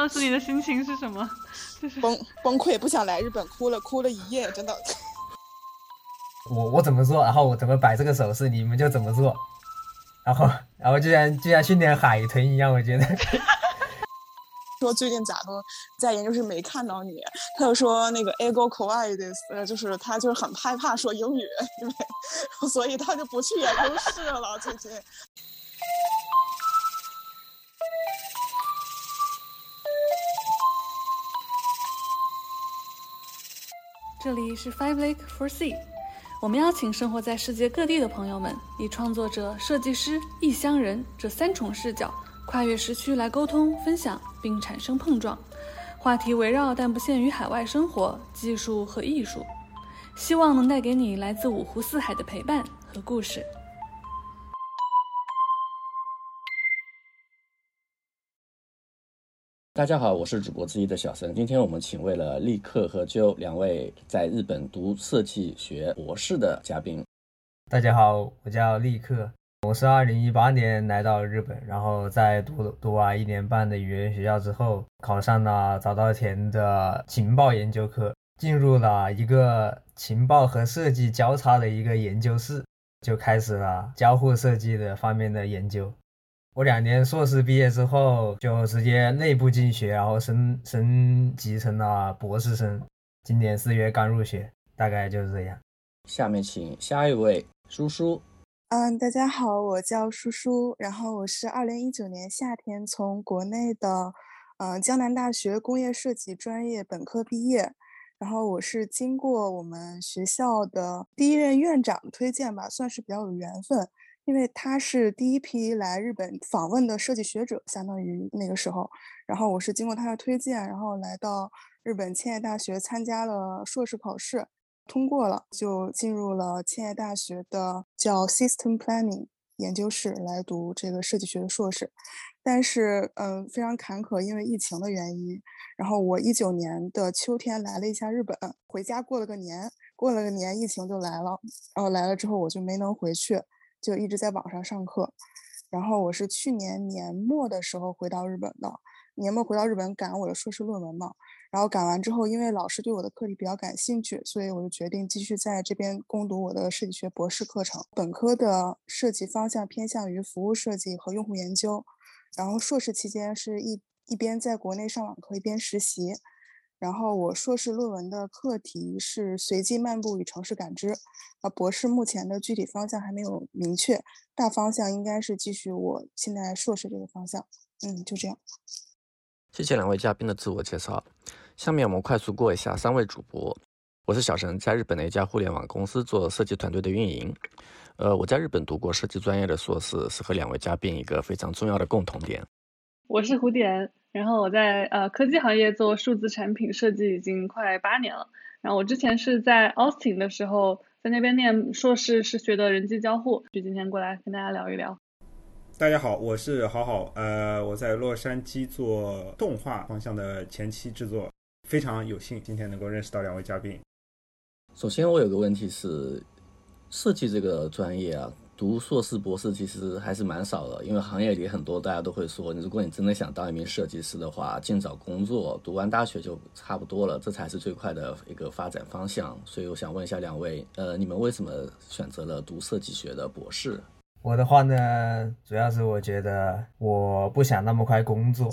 当时你的心情是什么？就是崩崩溃，不想来日本，哭了哭了一夜，真的。我我怎么做，然后我怎么摆这个手势，你们就怎么做，然后然后就像就像训练海豚一样，我觉得。说最近咋都在研究室没看到你，他就说那个 ego quiet，呃，就是他就是很害怕说英语，因为所以他就不去研究室了最近。这里是 Five Lake for Sea，我们邀请生活在世界各地的朋友们，以创作者、设计师、异乡人这三重视角。跨越时区来沟通、分享，并产生碰撞。话题围绕但不限于海外生活、技术和艺术，希望能带给你来自五湖四海的陪伴和故事。大家好，我是主播之一的小生。今天我们请为了立刻和 Jo 两位在日本读设计学博士的嘉宾。大家好，我叫立刻。我是二零一八年来到日本，然后在读读完一年半的语言学校之后，考上了早稻田的情报研究科，进入了一个情报和设计交叉的一个研究室，就开始了交互设计的方面的研究。我两年硕士毕业之后，就直接内部进学，然后升升级成了博士生，今年四月刚入学，大概就是这样。下面请下一位叔叔。嗯，大家好，我叫叔叔，然后我是二零一九年夏天从国内的，嗯，江南大学工业设计专业本科毕业，然后我是经过我们学校的第一任院长推荐吧，算是比较有缘分，因为他是第一批来日本访问的设计学者，相当于那个时候，然后我是经过他的推荐，然后来到日本千叶大学参加了硕士考试。通过了，就进入了千叶大学的叫 System Planning 研究室来读这个设计学的硕士。但是，嗯，非常坎坷，因为疫情的原因。然后我一九年的秋天来了一下日本，回家过了个年，过了个年，疫情就来了。然后来了之后，我就没能回去，就一直在网上上课。然后我是去年年末的时候回到日本的，年末回到日本赶我的硕士论文嘛。然后赶完之后，因为老师对我的课题比较感兴趣，所以我就决定继续在这边攻读我的设计学博士课程。本科的设计方向偏向于服务设计和用户研究，然后硕士期间是一一边在国内上网课一边实习。然后我硕士论文的课题是随机漫步与城市感知。啊，博士目前的具体方向还没有明确，大方向应该是继续我现在硕士这个方向。嗯，就这样。谢谢两位嘉宾的自我介绍。下面我们快速过一下三位主播。我是小陈，在日本的一家互联网公司做设计团队的运营。呃，我在日本读过设计专业的硕士，是和两位嘉宾一个非常重要的共同点。我是胡点，然后我在呃科技行业做数字产品设计已经快八年了。然后我之前是在 Austin 的时候，在那边念硕士，是学的人机交互，就今天过来跟大家聊一聊。大家好，我是好好，呃，我在洛杉矶做动画方向的前期制作，非常有幸今天能够认识到两位嘉宾。首先，我有个问题是，设计这个专业啊，读硕士、博士其实还是蛮少的，因为行业里很多大家都会说，如果你真的想当一名设计师的话，尽早工作，读完大学就差不多了，这才是最快的一个发展方向。所以，我想问一下两位，呃，你们为什么选择了读设计学的博士？我的话呢，主要是我觉得我不想那么快工作，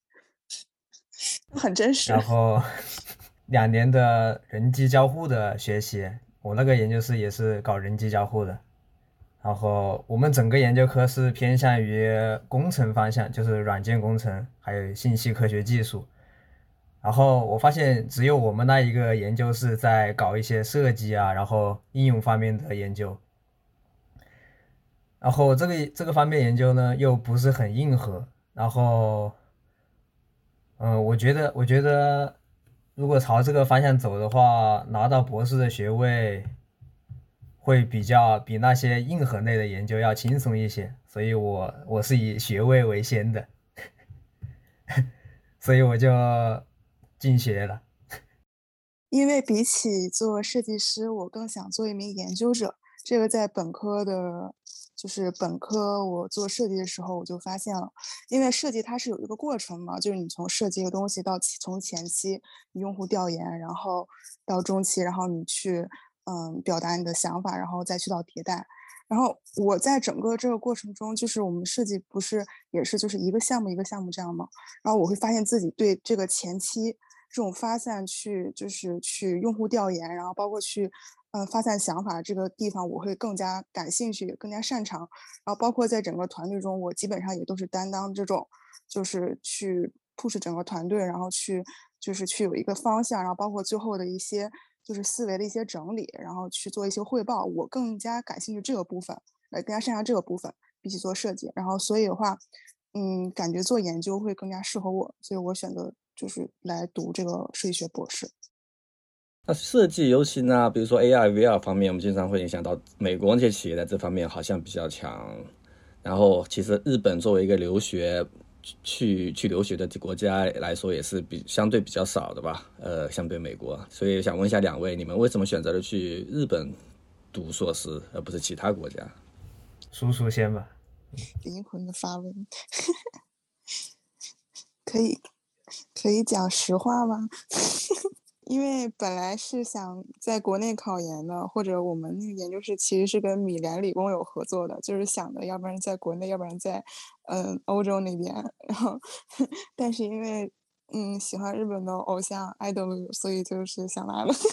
很真实。然后两年的人机交互的学习，我那个研究室也是搞人机交互的。然后我们整个研究科是偏向于工程方向，就是软件工程，还有信息科学技术。然后我发现只有我们那一个研究室在搞一些设计啊，然后应用方面的研究。然后这个这个方面研究呢，又不是很硬核。然后，嗯，我觉得，我觉得，如果朝这个方向走的话，拿到博士的学位，会比较比那些硬核类的研究要轻松一些。所以我我是以学位为先的，所以我就进学了。因为比起做设计师，我更想做一名研究者。这个在本科的。就是本科我做设计的时候，我就发现了，因为设计它是有一个过程嘛，就是你从设计一个东西到从前期用户调研，然后到中期，然后你去嗯表达你的想法，然后再去到迭代。然后我在整个这个过程中，就是我们设计不是也是就是一个项目一个项目这样吗？然后我会发现自己对这个前期这种发散去就是去用户调研，然后包括去呃发散想法这个地方，我会更加感兴趣，更加擅长。然后包括在整个团队中，我基本上也都是担当这种就是去 push 整个团队，然后去就是去有一个方向，然后包括最后的一些。就是思维的一些整理，然后去做一些汇报。我更加感兴趣这个部分，呃，更加擅长这个部分，比起做设计。然后，所以的话，嗯，感觉做研究会更加适合我，所以我选择就是来读这个设计学博士。那设计，尤其呢，比如说 A I、VR 方面，我们经常会影响到美国那些企业在这方面好像比较强。然后，其实日本作为一个留学。去去留学的国家来说也是比相对比较少的吧，呃，相对美国，所以想问一下两位，你们为什么选择了去日本读硕士，而不是其他国家？叔叔先吧。灵魂的发问，可以可以讲实话吗？因为本来是想在国内考研的，或者我们那个研究室其实是跟米兰理工有合作的，就是想的，要不然在国内，要不然在嗯欧洲那边。然后，但是因为嗯喜欢日本的偶像 idol，所以就是想来了。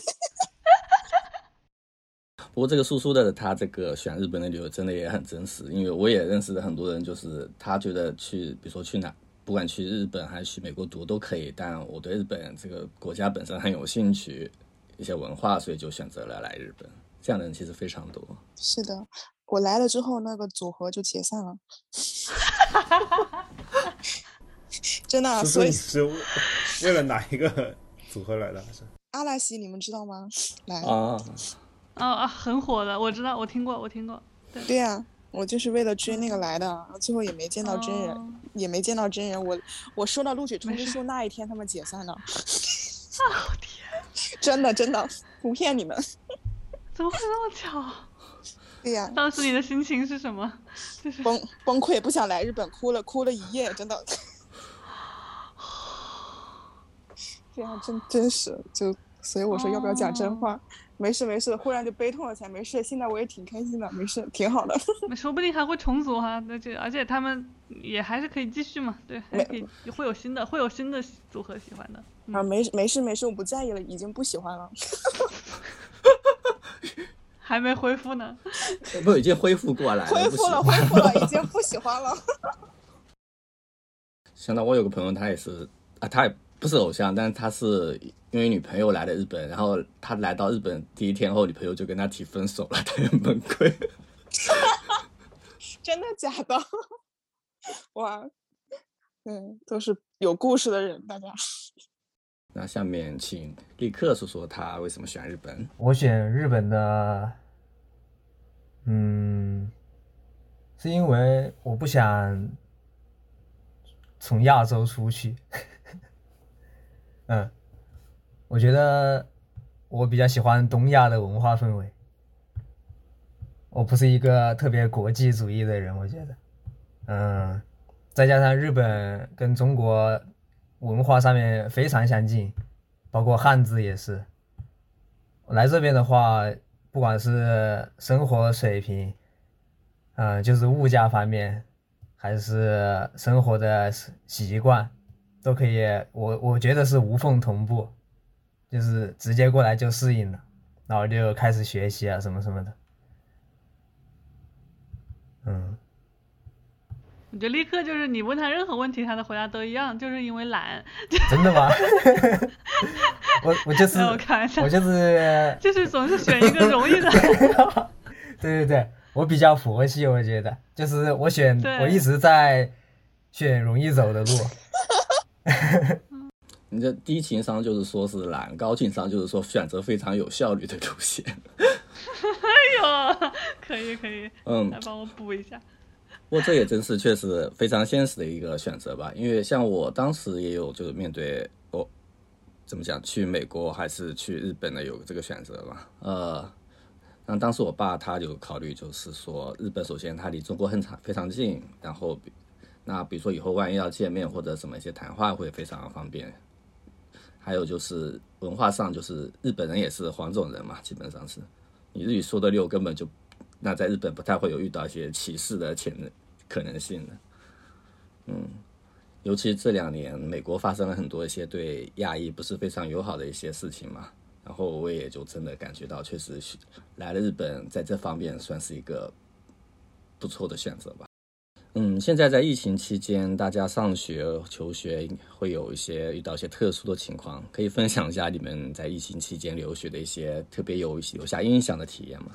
不过这个叔叔的他这个选日本的理由真的也很真实，因为我也认识的很多人，就是他觉得去，比如说去哪。不管去日本还是去美国读都可以，但我对日本这个国家本身很有兴趣，一些文化，所以就选择了来日本。这样的人其实非常多。是的，我来了之后，那个组合就解散了。真的，所以是为了哪一个组合来的？是阿拉西，你们知道吗？来啊啊啊！很火的，我知道，我听过，我听过。对对呀。我就是为了追那个来的，最后也没见到真人，也没见到真人。我我收到录取通知书那一天，他们解散了。哦天！真的真的不骗你们。怎么会那么巧？对呀。当时你的心情是什么？就是崩崩溃，不想来日本，哭了哭了一夜，真的。这样真真实，就所以我说要不要讲真话。没事没事，忽然就悲痛了起来。没事，现在我也挺开心的，没事，挺好的。说不定还会重组哈，那就而且他们也还是可以继续嘛，对，还可以会有新的，会有新的组合喜欢的。啊，没没事没事，我不在意了，已经不喜欢了。还没恢复呢？不，已经恢复过来了。恢复了，恢复了，已经 不喜欢了。想到我有个朋友，他也是啊，他也不是偶像，但是他是。因为女朋友来了日本，然后他来到日本第一天后，女朋友就跟他提分手了，他很崩溃。真的假的？哇，嗯，都是有故事的人，大家。那下面请立刻说说他为什么选日本。我选日本的，嗯，是因为我不想从亚洲出去。嗯。我觉得我比较喜欢东亚的文化氛围，我不是一个特别国际主义的人，我觉得，嗯，再加上日本跟中国文化上面非常相近，包括汉字也是。来这边的话，不管是生活水平，嗯，就是物价方面，还是生活的习惯，都可以，我我觉得是无缝同步。就是直接过来就适应了，然后就开始学习啊什么什么的，嗯。我觉得立刻就是你问他任何问题，他的回答都一样，就是因为懒。真的吗？我我就是我就是 就是总是选一个容易的。对对对，我比较佛系，我觉得就是我选，我一直在选容易走的路。你这低情商就是说是懒，高情商就是说选择非常有效率的路线。哎呦，可以可以，嗯，来帮我补一下。不过这也真是确实非常现实的一个选择吧，因为像我当时也有就是面对我怎么讲去美国还是去日本的有这个选择嘛，呃，那当时我爸他有考虑，就是说日本首先它离中国很长非常近，然后那比如说以后万一要见面或者什么一些谈话会非常方便。还有就是文化上，就是日本人也是黄种人嘛，基本上是你日语说的溜，根本就那在日本不太会有遇到一些歧视的潜可能性的。嗯，尤其这两年美国发生了很多一些对亚裔不是非常友好的一些事情嘛，然后我也就真的感觉到，确实来了日本，在这方面算是一个不错的选择吧。嗯，现在在疫情期间，大家上学求学会有一些遇到一些特殊的情况，可以分享一下你们在疫情期间留学的一些特别有留下印象的体验吗？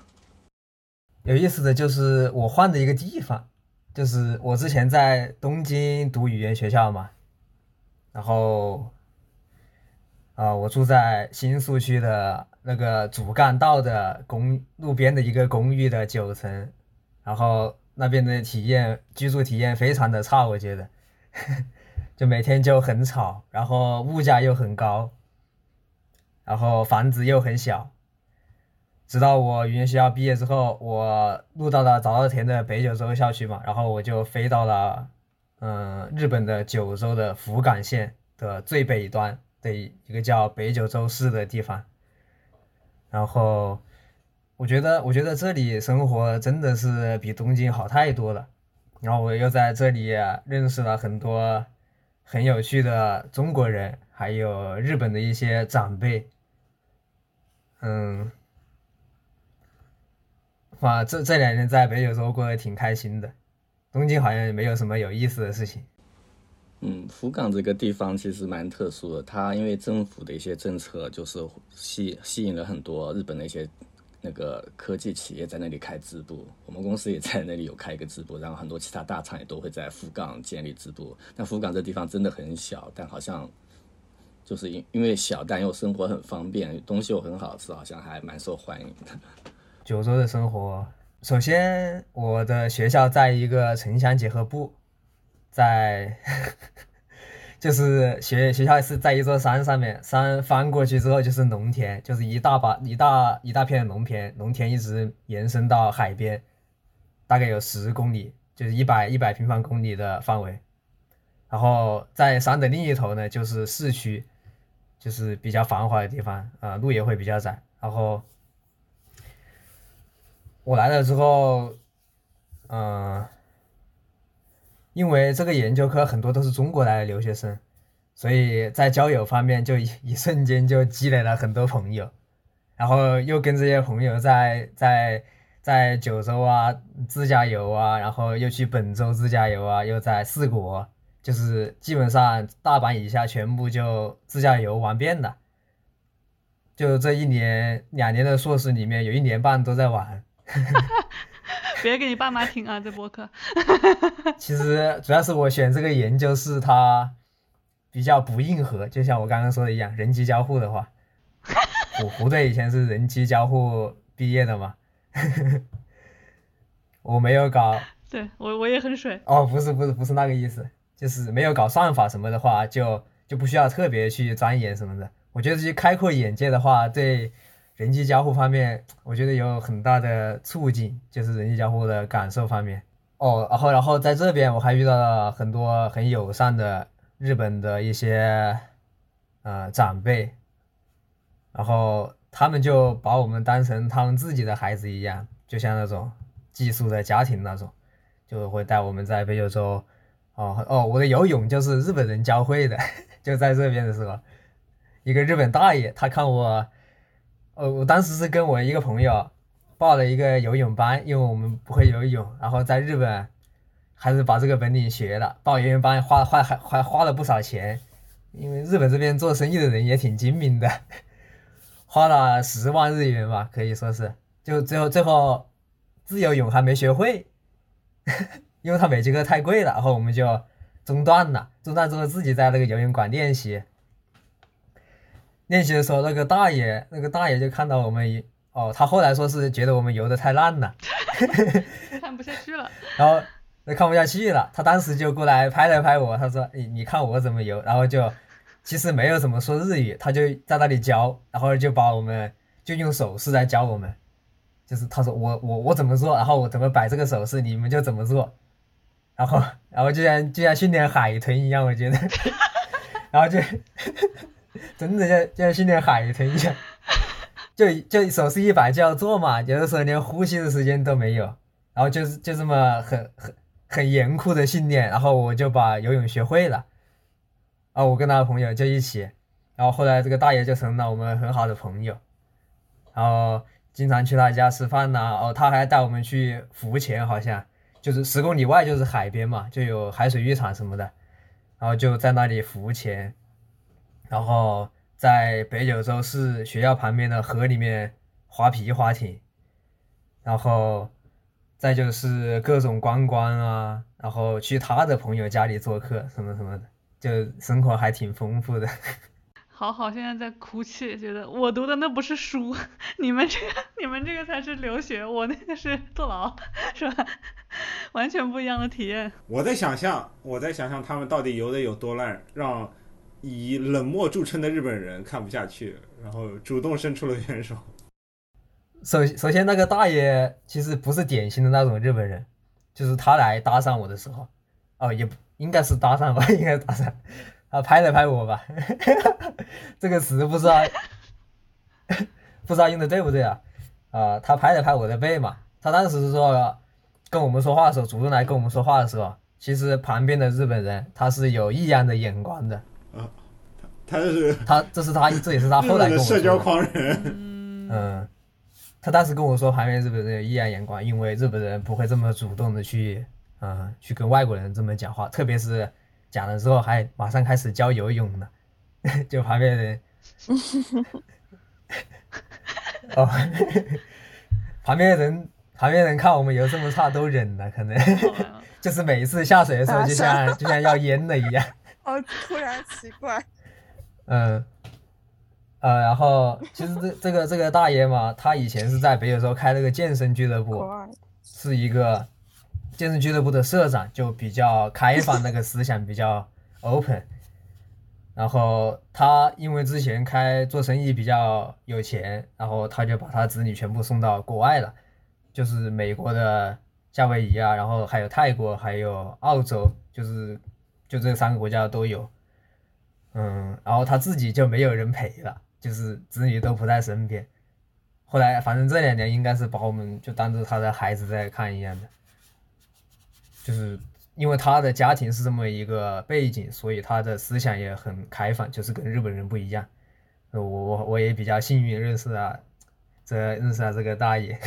有意思的就是我换的一个地方，就是我之前在东京读语言学校嘛，然后啊，我住在新宿区的那个主干道的公路边的一个公寓的九层，然后。那边的体验，居住体验非常的差，我觉得，就每天就很吵，然后物价又很高，然后房子又很小。直到我语言学校毕业之后，我入到了早稻田的北九州校区嘛，然后我就飞到了，嗯，日本的九州的福冈县的最北端的一个叫北九州市的地方，然后。我觉得，我觉得这里生活真的是比东京好太多了。然后我又在这里认识了很多很有趣的中国人，还有日本的一些长辈。嗯，哇，这这两年在北九州过得挺开心的。东京好像也没有什么有意思的事情。嗯，福冈这个地方其实蛮特殊的，它因为政府的一些政策，就是吸吸引了很多日本的一些。那个科技企业在那里开支部，我们公司也在那里有开一个支部，然后很多其他大厂也都会在福冈建立支部。但福冈这地方真的很小，但好像就是因因为小，但又生活很方便，东西又很好吃，好像还蛮受欢迎的。九州的生活，首先我的学校在一个城乡结合部，在。就是学学校是在一座山上面，山翻过去之后就是农田，就是一大把一大一大片农田，农田一直延伸到海边，大概有十公里，就是一百一百平方公里的范围。然后在山的另一头呢，就是市区，就是比较繁华的地方，啊，路也会比较窄。然后我来了之后，嗯。因为这个研究科很多都是中国来的留学生，所以在交友方面就一 一瞬间就积累了很多朋友，然后又跟这些朋友在在在九州啊自驾游啊，然后又去本州自驾游啊，又在四国，就是基本上大阪以下全部就自驾游玩遍了。就这一年两年的硕士里面，有一年半都在玩。别给你爸妈听啊，这播客。其实主要是我选这个研究是它比较不硬核，就像我刚刚说的一样，人机交互的话，我胡队以前是人机交互毕业的嘛，我没有搞。对我我也很水。哦，不是不是不是那个意思，就是没有搞算法什么的话，就就不需要特别去钻研什么的。我觉得去开阔眼界的话，对。人机交互方面，我觉得有很大的促进，就是人机交互的感受方面。哦，然后，然后在这边我还遇到了很多很友善的日本的一些呃长辈，然后他们就把我们当成他们自己的孩子一样，就像那种寄宿的家庭那种，就会带我们在北九州。哦哦，我的游泳就是日本人教会的，就在这边的时候，一个日本大爷，他看我。呃，我当时是跟我一个朋友报了一个游泳班，因为我们不会游泳，然后在日本还是把这个本领学了。报游泳班花花还还花了不少钱，因为日本这边做生意的人也挺精明的，花了十万日元吧，可以说是。就最后最后自由泳还没学会，因为他每节课太贵了，然后我们就中断了。中断之后自己在那个游泳馆练习。练习的时候，那个大爷，那个大爷就看到我们，哦，他后来说是觉得我们游的太烂了，看不下去了。然后那看不下去了，他当时就过来拍了拍我，他说：“你你看我怎么游。”然后就其实没有怎么说日语，他就在那里教，然后就把我们就用手势来教我们，就是他说我我我怎么做，然后我怎么摆这个手势，你们就怎么做，然后然后就像就像训练海豚一样，我觉得，然后就 真的像像训练海豚一样，就就手势一摆就要做嘛，有的时候连呼吸的时间都没有，然后就是就这么很很很严酷的训练，然后我就把游泳学会了，啊，我跟他的朋友就一起。然后后来这个大爷就成了我们很好的朋友，然后经常去他家吃饭呐。哦，他还带我们去浮潜，好像就是十公里外就是海边嘛，就有海水浴场什么的。然后就在那里浮潜，然后在北九州市学校旁边的河里面划皮划艇，然后再就是各种观光啊，然后去他的朋友家里做客什么什么的，就生活还挺丰富的。好好，现在在哭泣，觉得我读的那不是书，你们这个你们这个才是留学，我那个是坐牢，是吧？完全不一样的体验。我在想象，我在想象他们到底游的有多烂，让以冷漠著称的日本人看不下去，然后主动伸出了援手。首首先，那个大爷其实不是典型的那种日本人，就是他来搭讪我的时候，哦，也不应该是搭讪吧，应该搭讪。他，拍了拍我吧，这个词不知道 不知道用的对不对啊？啊，他拍了拍我的背嘛。他当时说跟我们说话的时候，主动来跟我们说话的时候，其实旁边的日本人他是有异样的眼光的。啊，他是他，这是他，这也是他后来跟我说社交狂人。嗯，他当时跟我说旁边日本人有异样眼光，因为日本人不会这么主动的去嗯去跟外国人这么讲话，特别是。讲了之后还马上开始教游泳了，就 旁边人，哦，旁边人旁边人看我们游这么差都忍了，可能就是每一次下水的时候就像就像要淹了一样。哦，突然 奇怪。嗯，呃，然后其实这这个这个大爷嘛，他以前是在北九州开了个健身俱乐部，是一个。健身俱乐部的社长就比较开放，那个思想比较 open。然后他因为之前开做生意比较有钱，然后他就把他子女全部送到国外了，就是美国的夏威夷啊，然后还有泰国，还有澳洲，就是就这三个国家都有。嗯，然后他自己就没有人陪了，就是子女都不在身边。后来反正这两年应该是把我们就当做他的孩子在看一样的。就是因为他的家庭是这么一个背景，所以他的思想也很开放，就是跟日本人不一样。我我我也比较幸运认识了这认识了这个大爷。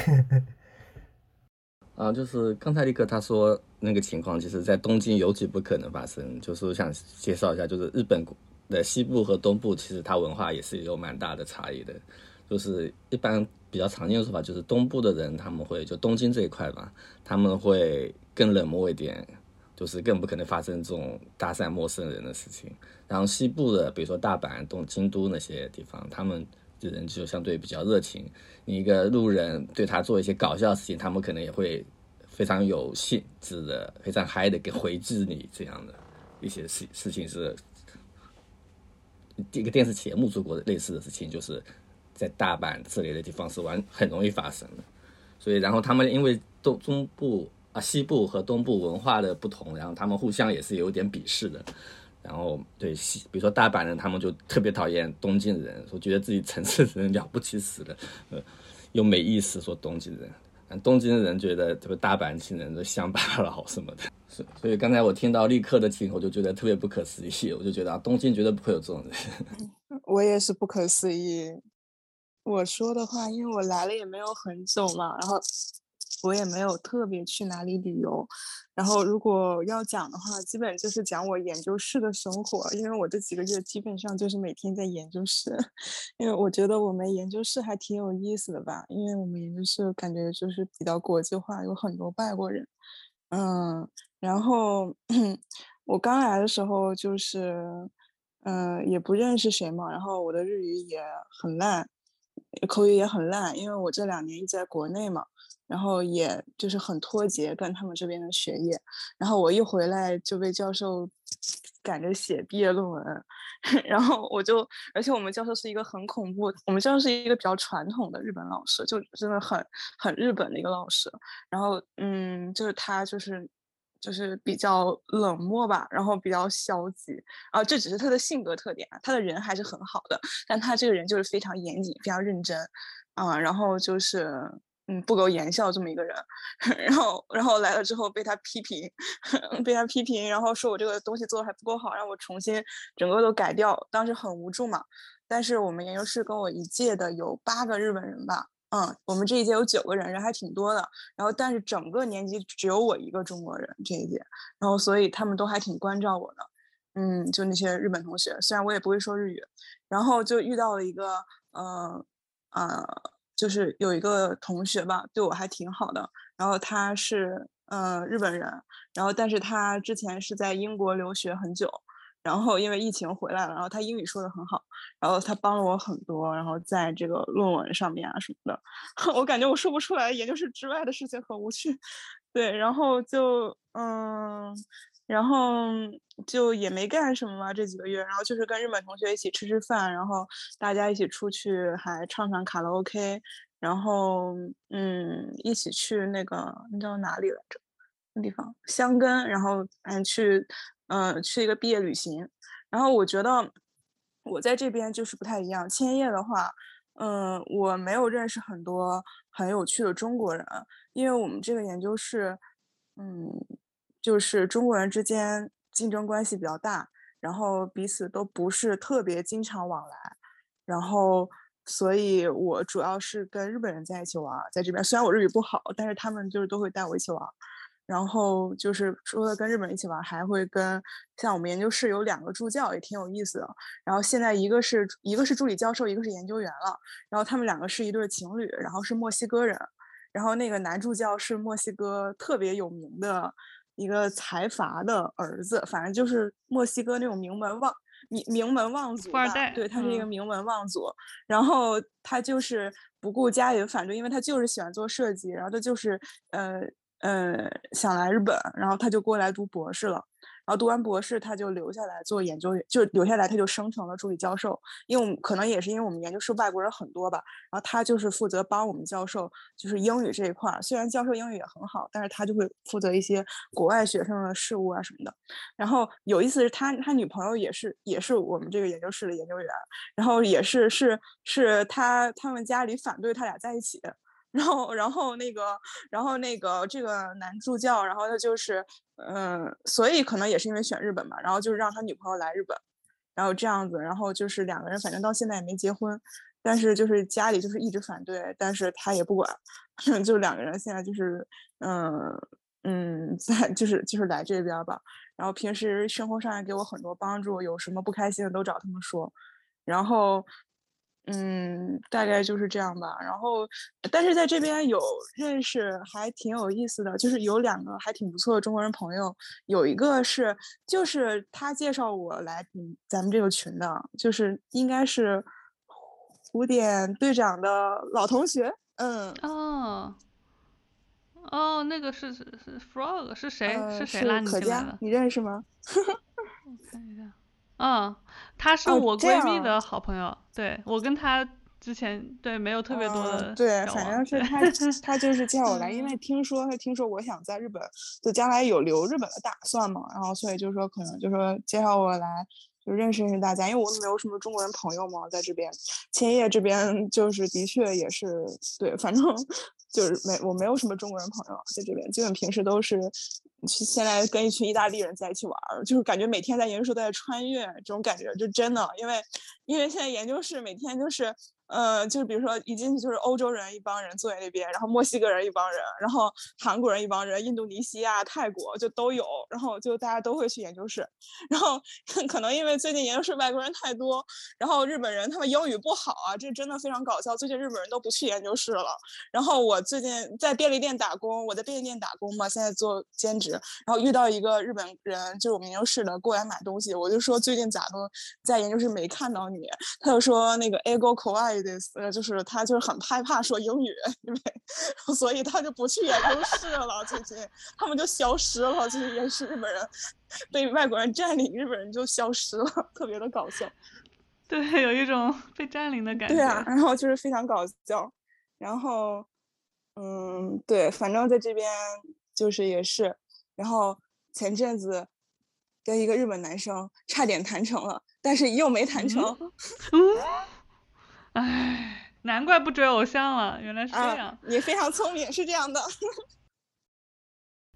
啊，就是刚才那个他说那个情况，其实在东京尤其不可能发生。就是我想介绍一下，就是日本的西部和东部，其实它文化也是有蛮大的差异的。就是一般比较常见的说法，就是东部的人他们会就东京这一块吧，他们会。更冷漠一点，就是更不可能发生这种搭讪陌生人的事情。然后西部的，比如说大阪、东京都那些地方，他们的人就相对比较热情。你一个路人对他做一些搞笑的事情，他们可能也会非常有兴致的、非常嗨的给回击你。这样的一些事事情是，一个电视节目做过的类似的事情，就是在大阪之类的地方是完很容易发生的。所以，然后他们因为东中部。啊，西部和东部文化的不同，然后他们互相也是有点鄙视的。然后对西，比如说大阪人，他们就特别讨厌东京人，说觉得自己城市人了不起死了，呃，又没意思说东京人。东京人觉得这个大阪人都乡巴佬什么的。所所以刚才我听到立刻的听，我就觉得特别不可思议。我就觉得啊，东京绝对不会有这种人。我也是不可思议。我说的话，因为我来了也没有很久嘛，然后。我也没有特别去哪里旅游，然后如果要讲的话，基本就是讲我研究室的生活，因为我这几个月基本上就是每天在研究室，因为我觉得我们研究室还挺有意思的吧，因为我们研究室感觉就是比较国际化，有很多外国人，嗯，然后 我刚来的时候就是，嗯，也不认识谁嘛，然后我的日语也很烂，口语也很烂，因为我这两年一直在国内嘛。然后也就是很脱节跟他们这边的学业，然后我一回来就被教授赶着写毕业论文，然后我就，而且我们教授是一个很恐怖，我们教授是一个比较传统的日本老师，就真的很很日本的一个老师。然后，嗯，就是他就是就是比较冷漠吧，然后比较消极啊，这只是他的性格特点，他的人还是很好的，但他这个人就是非常严谨、非常认真，啊，然后就是。嗯，不苟言笑这么一个人，然后，然后来了之后被他批评，被他批评，然后说我这个东西做的还不够好，让我重新整个都改掉。当时很无助嘛。但是我们研究室跟我一届的有八个日本人吧，嗯，我们这一届有九个人，人还挺多的。然后，但是整个年级只有我一个中国人这一届，然后所以他们都还挺关照我的。嗯，就那些日本同学，虽然我也不会说日语，然后就遇到了一个，呃，呃。就是有一个同学吧，对我还挺好的。然后他是呃日本人，然后但是他之前是在英国留学很久，然后因为疫情回来了，然后他英语说的很好，然后他帮了我很多，然后在这个论文上面啊什么的，我感觉我说不出来研究室之外的事情很无趣。对，然后就嗯。然后就也没干什么嘛，这几个月，然后就是跟日本同学一起吃吃饭，然后大家一起出去还唱唱卡拉 OK，然后嗯，一起去那个那叫哪里来着？那地方香根，然后嗯去嗯去一个毕业旅行。然后我觉得我在这边就是不太一样。千叶的话，嗯，我没有认识很多很有趣的中国人，因为我们这个研究室，嗯。就是中国人之间竞争关系比较大，然后彼此都不是特别经常往来，然后所以我主要是跟日本人在一起玩，在这边虽然我日语不好，但是他们就是都会带我一起玩，然后就是除了跟日本人一起玩，还会跟像我们研究室有两个助教也挺有意思的，然后现在一个是一个是助理教授，一个是研究员了，然后他们两个是一对情侣，然后是墨西哥人，然后那个男助教是墨西哥特别有名的。一个财阀的儿子，反正就是墨西哥那种名门望名名门望族，富二代。对他是一个名门望族，然后他就是不顾家里的反对，因为他就是喜欢做设计，然后他就是呃呃想来日本，然后他就过来读博士了。然后读完博士，他就留下来做研究员，就留下来，他就升成了助理教授。因为我们可能也是因为我们研究室外国人很多吧，然后他就是负责帮我们教授，就是英语这一块儿。虽然教授英语也很好，但是他就会负责一些国外学生的事务啊什么的。然后有意思是他他女朋友也是也是我们这个研究室的研究员，然后也是是是他他们家里反对他俩在一起。然后，然后那个，然后那个这个男助教，然后他就是，嗯，所以可能也是因为选日本嘛，然后就是让他女朋友来日本，然后这样子，然后就是两个人，反正到现在也没结婚，但是就是家里就是一直反对，但是他也不管，就两个人现在就是，嗯嗯，在就是就是来这边吧，然后平时生活上也给我很多帮助，有什么不开心的都找他们说，然后。嗯，大概就是这样吧。然后，但是在这边有认识还挺有意思的，就是有两个还挺不错的中国人朋友。有一个是，就是他介绍我来咱们这个群的，就是应该是古典队长的老同学。嗯，哦，哦，那个是是是 Frog 是谁？是谁拉你进来的？你认识吗？我看一下。嗯，她是我闺蜜的好朋友，对我跟她之前对没有特别多的对，反正是她。她就是叫我来，因为听说她听说我想在日本，就将来有留日本的打算嘛，然后所以就说可能就说介绍我来就认识认识大家，因为我没有什么中国人朋友嘛，在这边千叶这边就是的确也是对，反正就是没我没有什么中国人朋友在这边，基本平时都是去。现在跟一群意大利人在一起玩儿，就是感觉每天在研究室都在穿越，这种感觉就真的，因为因为现在研究室每天就是。呃，就是比如说一进去就是欧洲人一帮人坐在那边，然后墨西哥人一帮人，然后韩国人一帮人，印度尼西亚、泰国就都有，然后就大家都会去研究室，然后可能因为最近研究室外国人太多，然后日本人他们英语不好啊，这真的非常搞笑。最近日本人都不去研究室了。然后我最近在便利店打工，我在便利店打工嘛，现在做兼职，然后遇到一个日本人，就是我们研究室的过来买东西，我就说最近咋都在研究室没看到你，他就说那个 ego k o a study this，呃，就是他就是很害怕说英语，因为所以他就不去研究室了。最近他们就消失了，这些也是日本人被外国人占领，日本人就消失了，特别的搞笑。对，有一种被占领的感觉。对啊，然后就是非常搞笑。然后，嗯，对，反正在这边就是也是，然后前阵子跟一个日本男生差点谈成了，但是又没谈成。嗯，唉，难怪不追偶像了，原来是这样。你非常聪明，是这样的。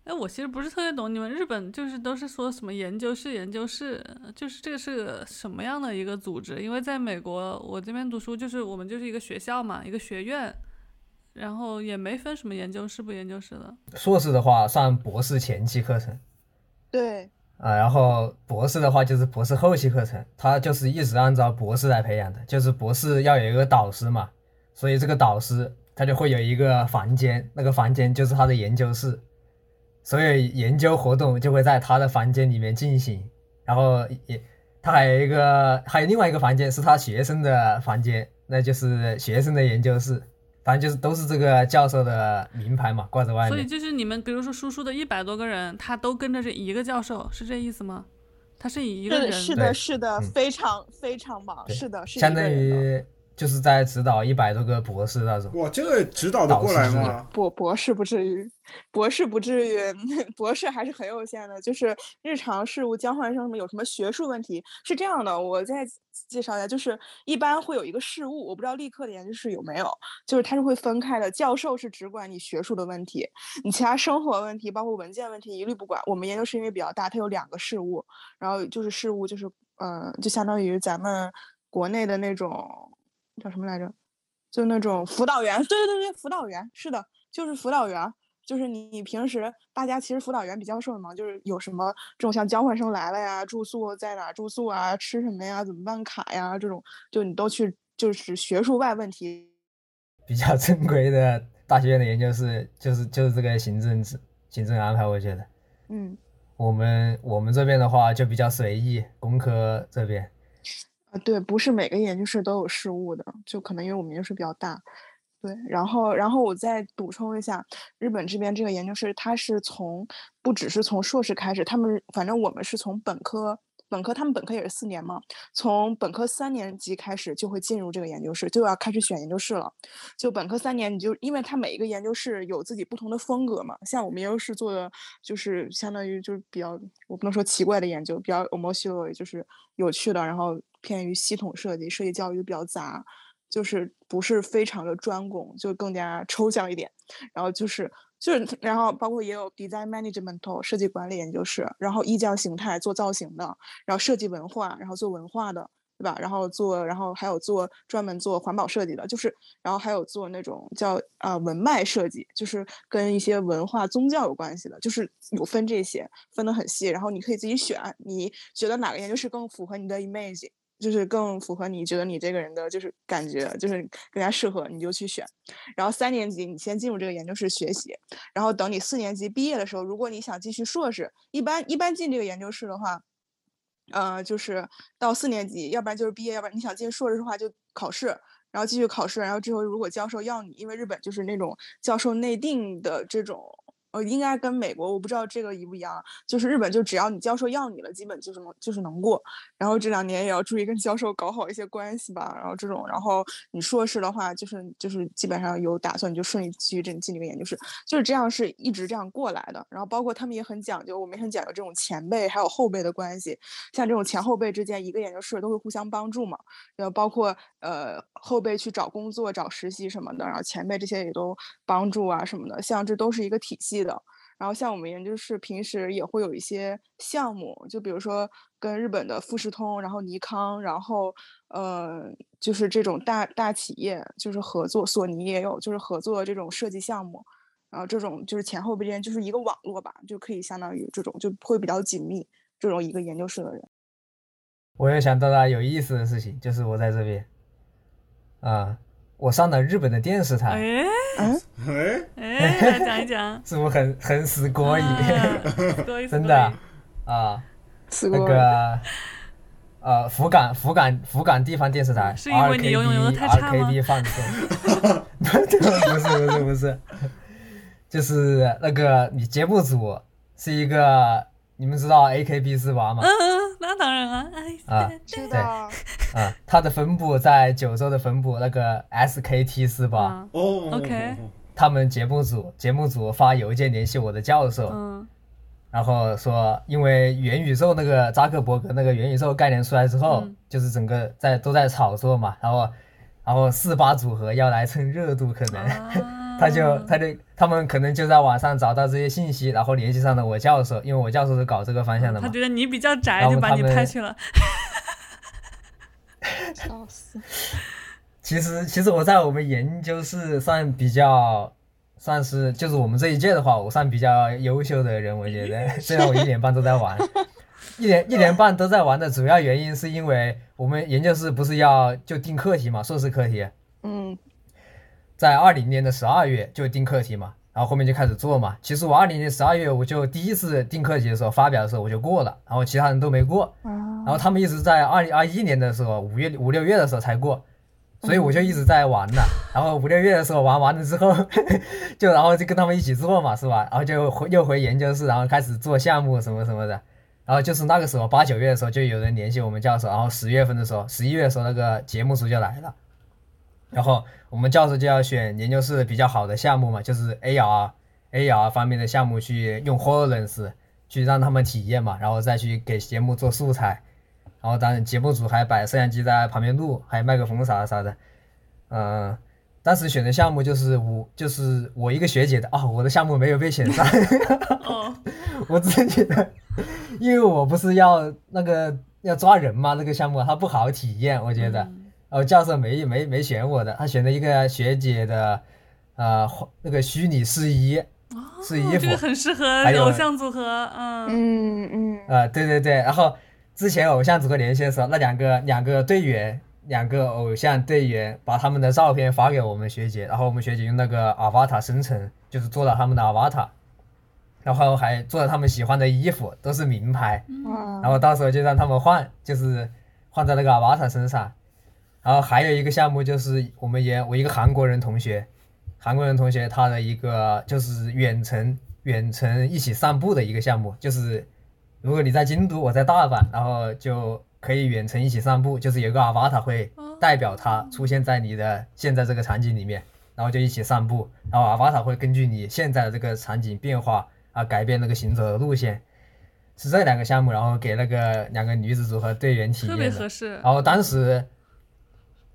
哎，我其实不是特别懂你们日本，就是都是说什么研究室、研究室，就是这个是什么样的一个组织？因为在美国，我这边读书，就是我们就是一个学校嘛，一个学院，然后也没分什么研究室不研究室的。硕士的话上博士前期课程，对，啊，然后博士的话就是博士后期课程，他就是一直按照博士来培养的，就是博士要有一个导师嘛，所以这个导师他就会有一个房间，那个房间就是他的研究室。所有研究活动就会在他的房间里面进行，然后也他还有一个还有另外一个房间是他学生的房间，那就是学生的研究室，反正就是都是这个教授的名牌嘛挂在外面。所以就是你们比如说叔叔的一百多个人，他都跟着这一个教授，是这意思吗？他是以一个人是的，是的，非常非常忙，是的，是相当于。就是在指导一百多个博士那种。哇，这个指导的过来吗？博，博士不至于，博士不至于，博士还是很有限的。就是日常事务交换生什么有什么学术问题是这样的，我再介绍一下，就是一般会有一个事务，我不知道立刻的研究室有没有，就是它是会分开的。教授是只管你学术的问题，你其他生活问题，包括文件问题一律不管。我们研究室因为比较大，它有两个事务，然后就是事务就是嗯，就相当于咱们国内的那种。叫什么来着？就那种辅导员，对对对对，辅导员是的，就是辅导员，就是你平时大家其实辅导员比较受的忙，就是有什么这种像交换生来了呀，住宿在哪住宿啊，吃什么呀，怎么办卡呀，这种就你都去，就是学术外问题。比较正规的大学院的研究室，就是就是这个行政行政安排，我觉得，嗯，我们我们这边的话就比较随意，工科这边。啊，对，不是每个研究室都有事务的，就可能因为我们研究室比较大，对。然后，然后我再补充一下，日本这边这个研究室，他是从不只是从硕士开始，他们反正我们是从本科。本科他们本科也是四年嘛，从本科三年级开始就会进入这个研究室，就要开始选研究室了。就本科三年，你就因为它每一个研究室有自己不同的风格嘛，像我们研究室做的就是相当于就是比较，我不能说奇怪的研究，比较 o m o s i 就是有趣的，然后偏于系统设计、设计教育比较杂，就是不是非常的专攻，就更加抽象一点，然后就是。就是，然后包括也有 design management 设计管理研究室，然后意匠形态做造型的，然后设计文化，然后做文化的，对吧？然后做，然后还有做专门做环保设计的，就是，然后还有做那种叫啊文脉设计，就是跟一些文化宗教有关系的，就是有分这些，分得很细，然后你可以自己选，你觉得哪个研究室更符合你的 image。就是更符合你觉得你这个人的就是感觉，就是更加适合，你就去选。然后三年级你先进入这个研究室学习，然后等你四年级毕业的时候，如果你想继续硕士，一般一般进这个研究室的话，呃，就是到四年级，要不然就是毕业，要不然你想进硕士的话就考试，然后继续考试，然后之后如果教授要你，因为日本就是那种教授内定的这种。呃，应该跟美国我不知道这个一不一样，就是日本就只要你教授要你了，基本就是能就是能过。然后这两年也要注意跟教授搞好一些关系吧。然后这种，然后你硕士的话，就是就是基本上有打算，你就顺利继续进进这个研究室，就是这样是一直这样过来的。然后包括他们也很讲究，我们也很讲究这种前辈还有后辈的关系，像这种前后辈之间一个研究室都会互相帮助嘛。然后包括呃后辈去找工作找实习什么的，然后前辈这些也都帮助啊什么的，像这都是一个体系。的，然后像我们研究室平时也会有一些项目，就比如说跟日本的富士通，然后尼康，然后呃，就是这种大大企业就是合作，索尼也有就是合作这种设计项目，然后这种就是前后之间就是一个网络吧，就可以相当于这种就会比较紧密这种一个研究室的人。我也想到了有意思的事情，就是我在这边。啊。我上了日本的电视台，哎，哎，哎，讲一讲，是不是很很死过瘾？真的？啊，那个，呃福冈福冈福冈地方电视台，是因为你游泳游的太差吗？RKB 放送，不是不是不是，就是那个你节目组是一个，你们知道 AKB 四八吗？嗯嗯，那当然了，哎，啊是对，啊，它的分部在九州的分部那个 SKT 四八，嗯哦。OK 他们节目组节目组发邮件联系我的教授，嗯。然后说，因为元宇宙那个扎克伯格那个元宇宙概念出来之后，嗯。就是整个在都在炒作嘛，然后然后四八组合要来蹭热度，可能、啊。他就他就他们可能就在网上找到这些信息，然后联系上了我教授，因为我教授是搞这个方向的嘛。他觉得你比较宅，就把你派去了。笑死，其实其实我在我们研究室算比较。算是就是我们这一届的话，我算比较优秀的人，我觉得。虽然我一年半都在玩，一年一年半都在玩的主要原因是因为我们研究室不是要就定课题嘛，硕士课题，嗯在二零年的十二月就定课题嘛，然后后面就开始做嘛。其实我二零年十二月我就第一次定课题的时候发表的时候我就过了，然后其他人都没过，啊然后他们一直在二零二一年的时候五月五六月的时候才过，所以我就一直在玩呢。然后五六月的时候玩完了之后，就然后就跟他们一起做嘛，是吧？然后就回又回研究室，然后开始做项目什么什么的。然后就是那个时候八九月的时候就有人联系我们教授，然后十月份的时候，十一月的时候那个节目组就来了，然后我们教授就要选研究室比较好的项目嘛，就是 AR AR 方面的项目去用 Hololens 去让他们体验嘛，然后再去给节目做素材。然后当然节目组还摆摄像机在旁边录，还有麦克风啥啥的，嗯、当时选的项目就是我就是我一个学姐的啊、我的项目没有被选上，哦，我自己的，因为我不是要那个要抓人嘛，那个项目它不好体验，我觉得，嗯。然后教授没没没选我的，他选了一个学姐的，呃，那个虚拟试衣，试衣服。哦这个，很适合偶像组合，嗯。嗯嗯。呃，对对对，然后之前偶像组合联系的时候，那两个两个队员，两个偶像队员把他们的照片发给我们学姐，然后我们学姐用那个 Avatar 生成，就是做了他们的 Avatar，然后还做了他们喜欢的衣服，都是名牌，啊，然后到时候就让他们换，就是换在那个 Avatar 身上。然后还有一个项目就是我们也我一个韩国人同学，韩国人同学他的一个就是远程远程一起散步的一个项目，就是如果你在京都，我在大阪，然后就可以远程一起散步，就是有个 Avatar 会代表他出现在你的现在这个场景里面，然后就一起散步，然后 Avatar 会根据你现在的这个场景变化啊改变那个行走的路线。是这两个项目，然后给那个两个女子组合队员体特别验的。合适。然后当时，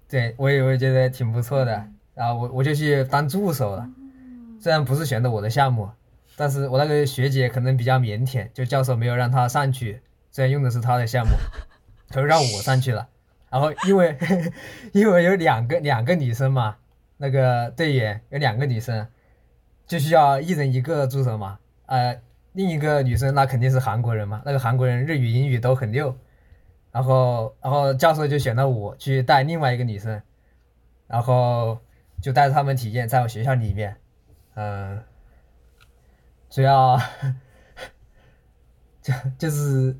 对我也我也觉得挺不错的，然后我我就去当助手了。虽然不是选的我的项目，但是我那个学姐可能比较腼腆，就教授没有让她上去，虽然用的是她的项目，她就让我上去了。然后因为 因为有两个两个女生嘛，那个队员有两个女生，就需要一人一个助手嘛。呃，另一个女生那肯定是韩国人嘛，那个韩国人日语英语都很溜。然后然后教授就选了我去带另外一个女生，然后就带着他们体验在我学校里面，嗯、主要 就就是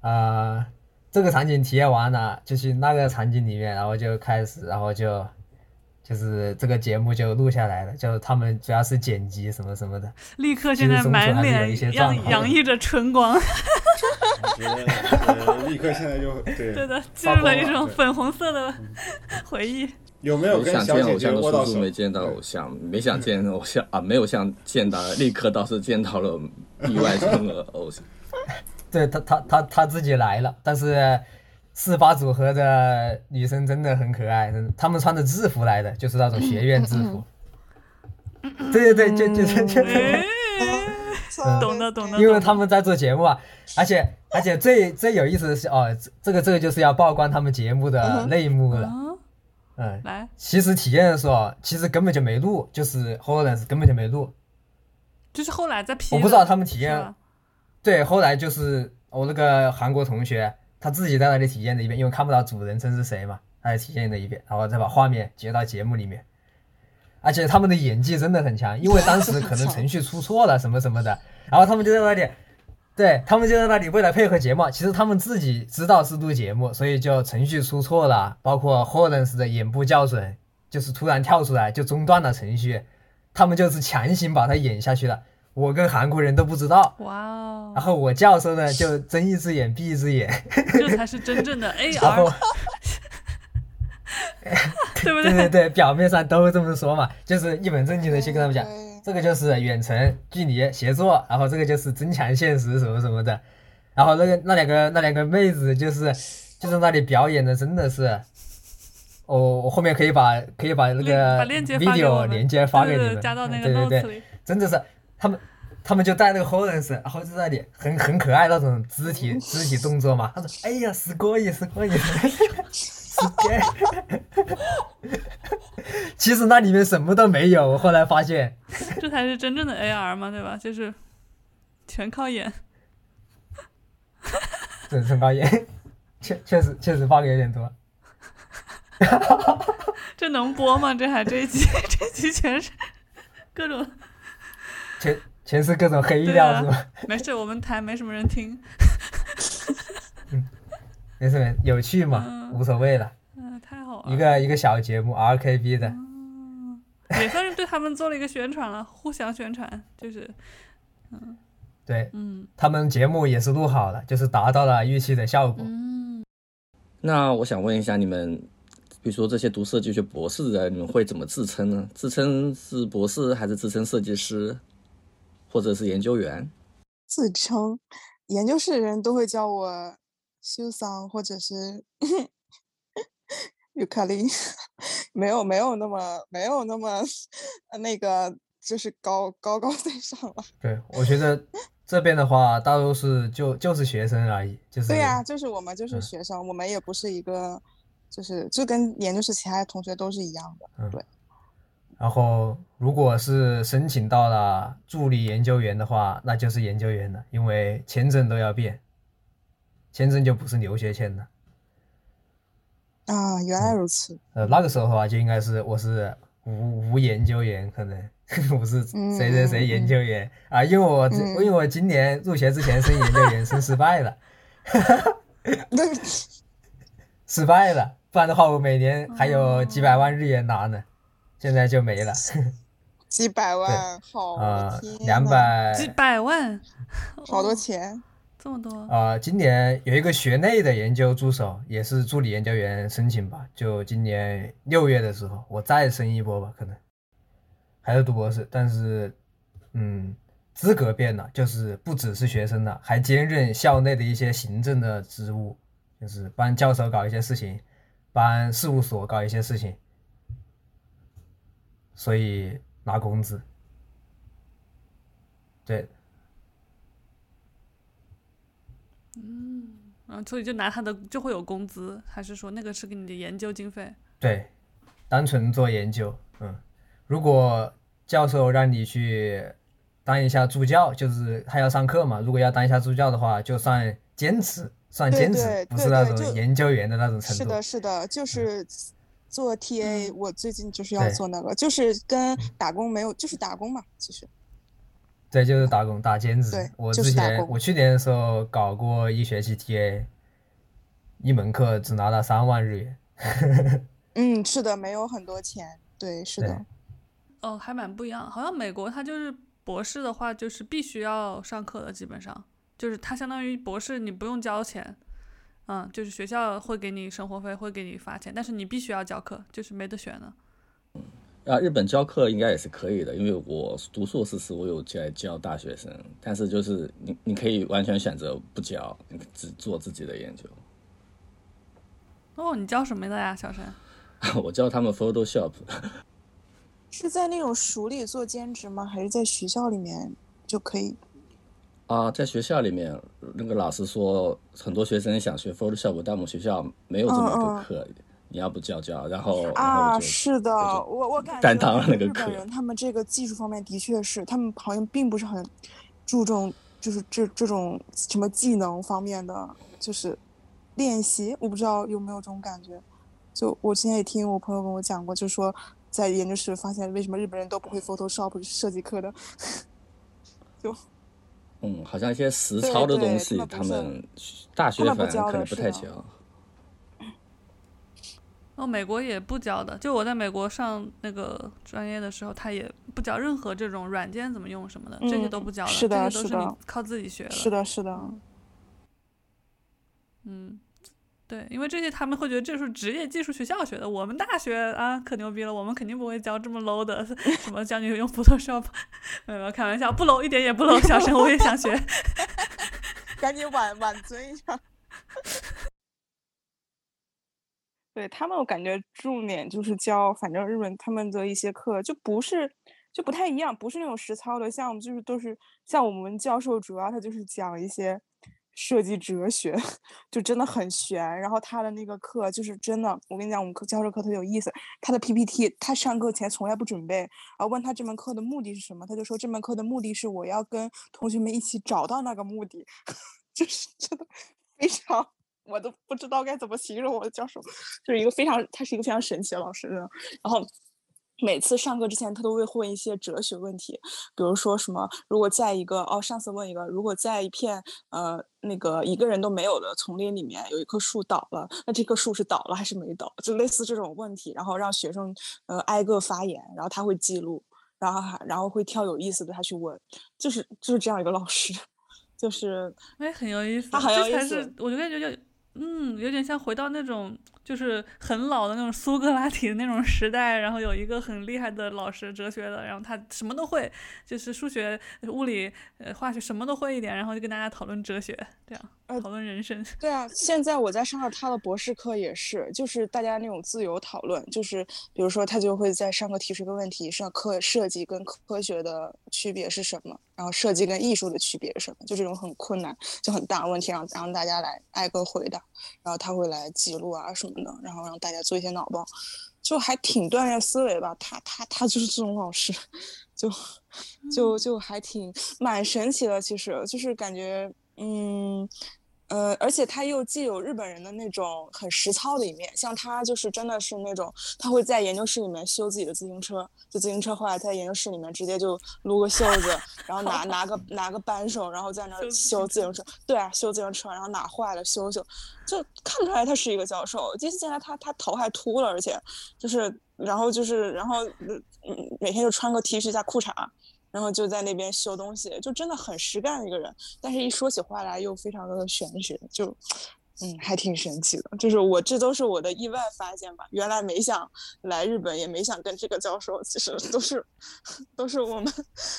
啊、这个场景体验完了，就去那个场景里面，然后就开始，然后就就是这个节目就录下来了，就他们主要是剪辑什么什么的，立刻现在满脸洋洋溢着春光，我觉得呃立刻现在就对 对的，进入了一种粉红色的回忆。有没有没跟小姐想见偶像的姐握到手？叔叔没见到偶像，没想见偶像啊，没有像见到，立刻倒是见到了意外中的 偶像。对他他他他自己来了，但是四八组合的女生真的很可爱，真的，她们穿着制服来的，就是那种学院制服。对对对，就就就懂的懂的，因为他们在做节目啊，而且而且最最有意思的是哦，这这个这个就是要曝光他们节目的内幕了。啊，嗯，来，其实体验的时候，其实根本就没录，就是 Hololens 根本就没录。就是后来在 P。我不知道他们体验对，后来就是我那个韩国同学，他自己在那里体验了一遍，因为看不到主人称是谁嘛，他也体验了一遍，然后再把画面截到节目里面。而且他们的演技真的很强，因为当时可能程序出错了什么什么的，然后他们就在那里，对他们就在那里为了配合节目，其实他们自己知道是录节目，所以就程序出错了，包括 Hollands 的眼部校准，就是突然跳出来就中断了程序，他们就是强行把它演下去了。我跟韩国人都不知道，哇哦，然后我教授呢就睁一只眼闭一只眼，这才是真正的 AR，对不对？对对，表面上都这么说嘛，就是一本正经的去跟他们讲，对这个就是远程距离协作，然后这个就是增强现实什么什么的，然后那个那两个那两个妹子就是就在那里表演的，真的是，我我后面可以把可以把那个把链接发给我 video 们连接发给对对对你们，加到那个对对 notes 对，里。真的是他们他们就带那个 Hollands，然后就在那里很很可爱那种肢体肢体动作嘛，他说哎呀，すごいすごい，すげえ 其实那里面什么都没有，我后来发现。这才是真正的 AR 嘛，对吧？就是全靠眼。这身高也确确实确实发的有点多。这能播吗？这还这一集这一集全是各种，全全是各种黑料是吧？没事，我们台没什么人听。没事没事，有趣嘛，嗯。无所谓了。嗯、太好了，一个一个小节目，RKB 的，也算是对他们做了一个宣传了，互相宣传，就是。嗯对。嗯。他们节目也是录好了，就是达到了预期的效果。嗯，那我想问一下你们，比如说这些读设计学博士的，你们会怎么自称呢？自称是博士，还是自称设计师，或者是研究员？自称。研究室的人都会叫我修桑或者是尤卡利，没有没有那么没有那么呃那个就是高高高在上了。对，我觉得这边的话，大多是就就是学生而已，就是对呀、就是我们就是嗯学生，我们也不是一个，就是就跟研究室其他的同学都是一样的。嗯对，然后，如果是申请到了助理研究员的话，那就是研究员了，因为签证都要变，签证就不是留学签了。啊，原来如此。呃，那个时候的话，就应该是我是无无研究员，可能。我是谁谁谁研究员。啊，因为我嗯。因为我今年入学之前申研究员申失败了，对，失败了，不然的话我每年还有几百万日元拿呢，现在就没了。几百万，好啊两呐百。几百万，好多哦钱。这么多，啊，今年有一个学内的研究助手，也是助理研究员申请吧，就今年六月的时候，我再申一波吧，可能。还是读博士，但是嗯，资格变了，就是不只是学生了，还兼任校内的一些行政的职务，就是帮教授搞一些事情，帮事务所搞一些事情，所以拿工资。对，嗯，所以就拿他的就会有工资，还是说那个是给你的研究经费？对，单纯做研究，嗯，如果教授让你去当一下助教，就是他要上课嘛，如果要当一下助教的话，就算兼职，算兼职对，不是那种研究员的那种程度。是的，是的，就是做 TA，、嗯我最近就是要做那个，就是跟打工没有，就是打工嘛，其实。对，就是打工打兼职对。我之前我去年的时候搞过一学期 TA，一门课只拿了三万日元。嗯，是的，没有很多钱，对，是的，哦，还蛮不一样。好像美国它就是博士的话，就是必须要上课的，基本上就是它相当于博士你不用交钱，嗯，就是学校会给你生活费，会给你发钱，但是你必须要教课，就是没得选的。啊，日本教课应该也是可以的，因为我读硕士时我有在教大学生，但是就是你你可以完全选择不教，你只做自己的研究。哦，你教什么的呀，小陈？我教他们 Photoshop，是在那种署里做兼职吗？还是在学校里面就可以？啊，在学校里面，那个老师说很多学生想学 Photoshop，但我们学校没有这么一嗯嗯个课，你要不教教，然后啊，是的，我我我感担觉当了那个课日本人他们这个技术方面的确是，他们好像并不是很注重，就是这这种什么技能方面的，就是练习。我不知道有没有这种感觉。就我之前也听我朋友跟我讲过，就说在研究室发现为什么日本人都不会 Photoshop 设计课的，就嗯，好像一些实操的东西，他们大学反正可能不太教。哦，美国也不教的。就我在美国上那个专业的时候，他也不教任何这种软件怎么用什么的，这些都不教的，这些都是你靠自己学的。是的，是的。嗯，对，因为这些他们会觉得这是职业技术学校学的，我们大学啊可牛逼了，我们肯定不会教这么 low 的，什么教你用 Photoshop，没有开玩笑，不 low 一点也不 low，小陈我也想学，赶紧挽挽尊一下。对他们，我感觉重点就是教，反正日本他们的一些课就不是，就不太一样，不是那种实操的，像就是都是像我们教授主要他就是讲一些设计哲学，就真的很玄。然后他的那个课就是真的，我跟你讲，我们课教授课特有意思。他的 PPT，他上课前从来不准备，然后问他这门课的目的是什么，他就说这门课的目的是我要跟同学们一起找到那个目的，就是真的非常。我都不知道该怎么形容我的教授，就是一个非常，他是一个非常神奇的老师。然后每次上课之前，他都会问一些哲学问题，比如说什么，如果在一个哦，上次问一个，如果在一片呃那个一个人都没有的丛林里面，有一棵树倒了，那这棵树是倒了还是没倒？就类似这种问题，然后让学生呃挨个发言，然后他会记录，然后还然后会挑有意思的他去问，就是就是这样一个老师，就是哎很有意思，他很有意思，我就感觉就。嗯，有点像回到那种就是很老的那种苏格拉底的那种时代，然后有一个很厉害的老师，哲学的，然后他什么都会，就是数学、物理、呃化学什么都会一点，然后就跟大家讨论哲学，这样讨论人生。对啊，现在我在上他的博士课也是，就是大家那种自由讨论，就是比如说他就会在上课提出一个问题，上课设计跟科学的区别是什么？然后设计跟艺术的区别是什么？就这种很困难、就很大的问题，让让大家来挨个回答。然后他会来记录啊什么的，然后让大家做一些脑报，就还挺锻炼思维吧。他他他就是这种老师，就就就还挺蛮神奇的。其实就是感觉，嗯。呃，而且他又既有日本人的那种很实操的一面，像他就是真的是那种，他会在研究室里面修自己的自行车，就自行车坏了，在研究室里面直接就撸个袖子，然后拿拿个拿个扳手，然后在那修自行车。对啊，修自行车，然后哪坏了修修，就看出来他是一个教授。第一次见他，他他头还秃了，而且就是，然后就是，然后嗯，每天就穿个 T 恤加裤衩。然后就在那边修东西，就真的很实干的一个人。但是，一说起话来又非常的玄学，就，嗯，还挺神奇的。就是我这都是我的意外发现吧。原来没想来日本，也没想跟这个教授，其实都是，都是我们，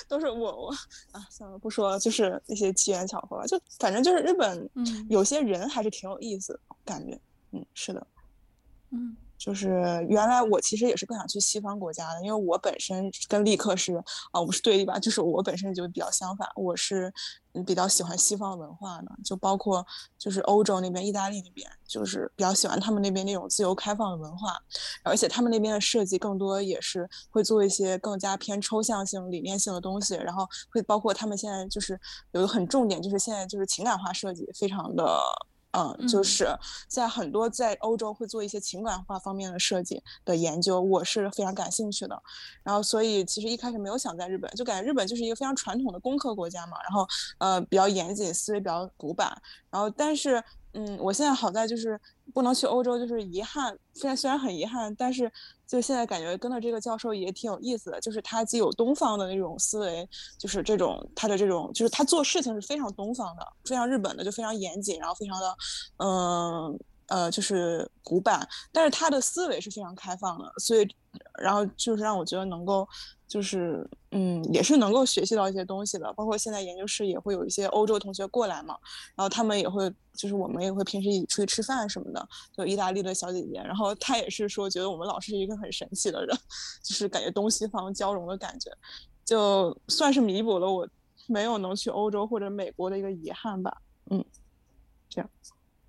都是我我啊，算了，不说了，就是一些机缘巧合。就反正就是日本，嗯，有些人还是挺有意思，感觉，嗯，是的，嗯。就是原来我其实也是更想去西方国家的，因为我本身跟立刻是啊，我们是对立吧？就是我本身就比较相反，我是比较喜欢西方文化的，就包括就是欧洲那边、意大利那边，就是比较喜欢他们那边那种自由开放的文化，而且他们那边的设计更多也是会做一些更加偏抽象性、理念性的东西，然后会包括他们现在就是有一个很重点，就是现在就是情感化设计，非常的。嗯，就是在很多在欧洲会做一些情感化方面的设计的研究，我是非常感兴趣的。然后，所以其实一开始没有想在日本，就感觉日本就是一个非常传统的工科国家嘛，然后呃比较严谨，思维比较古板。然后，但是。嗯，我现在好在就是不能去欧洲，就是遗憾。虽然虽然很遗憾，但是就现在感觉跟着这个教授也挺有意思的。就是他既有东方的那种思维，就是这种他的这种，就是他做事情是非常东方的，非常日本的，就非常严谨，然后非常的，嗯呃，就是古板。但是他的思维是非常开放的，所以然后就是让我觉得能够。就是，嗯，也是能够学习到一些东西的。包括现在研究室也会有一些欧洲同学过来嘛，然后他们也会，就是我们也会平时一起出去吃饭什么的。就意大利的小姐姐，然后她也是说，觉得我们老师是一个很神奇的人，就是感觉东西方交融的感觉，就算是弥补了我没有能去欧洲或者美国的一个遗憾吧。嗯，这样。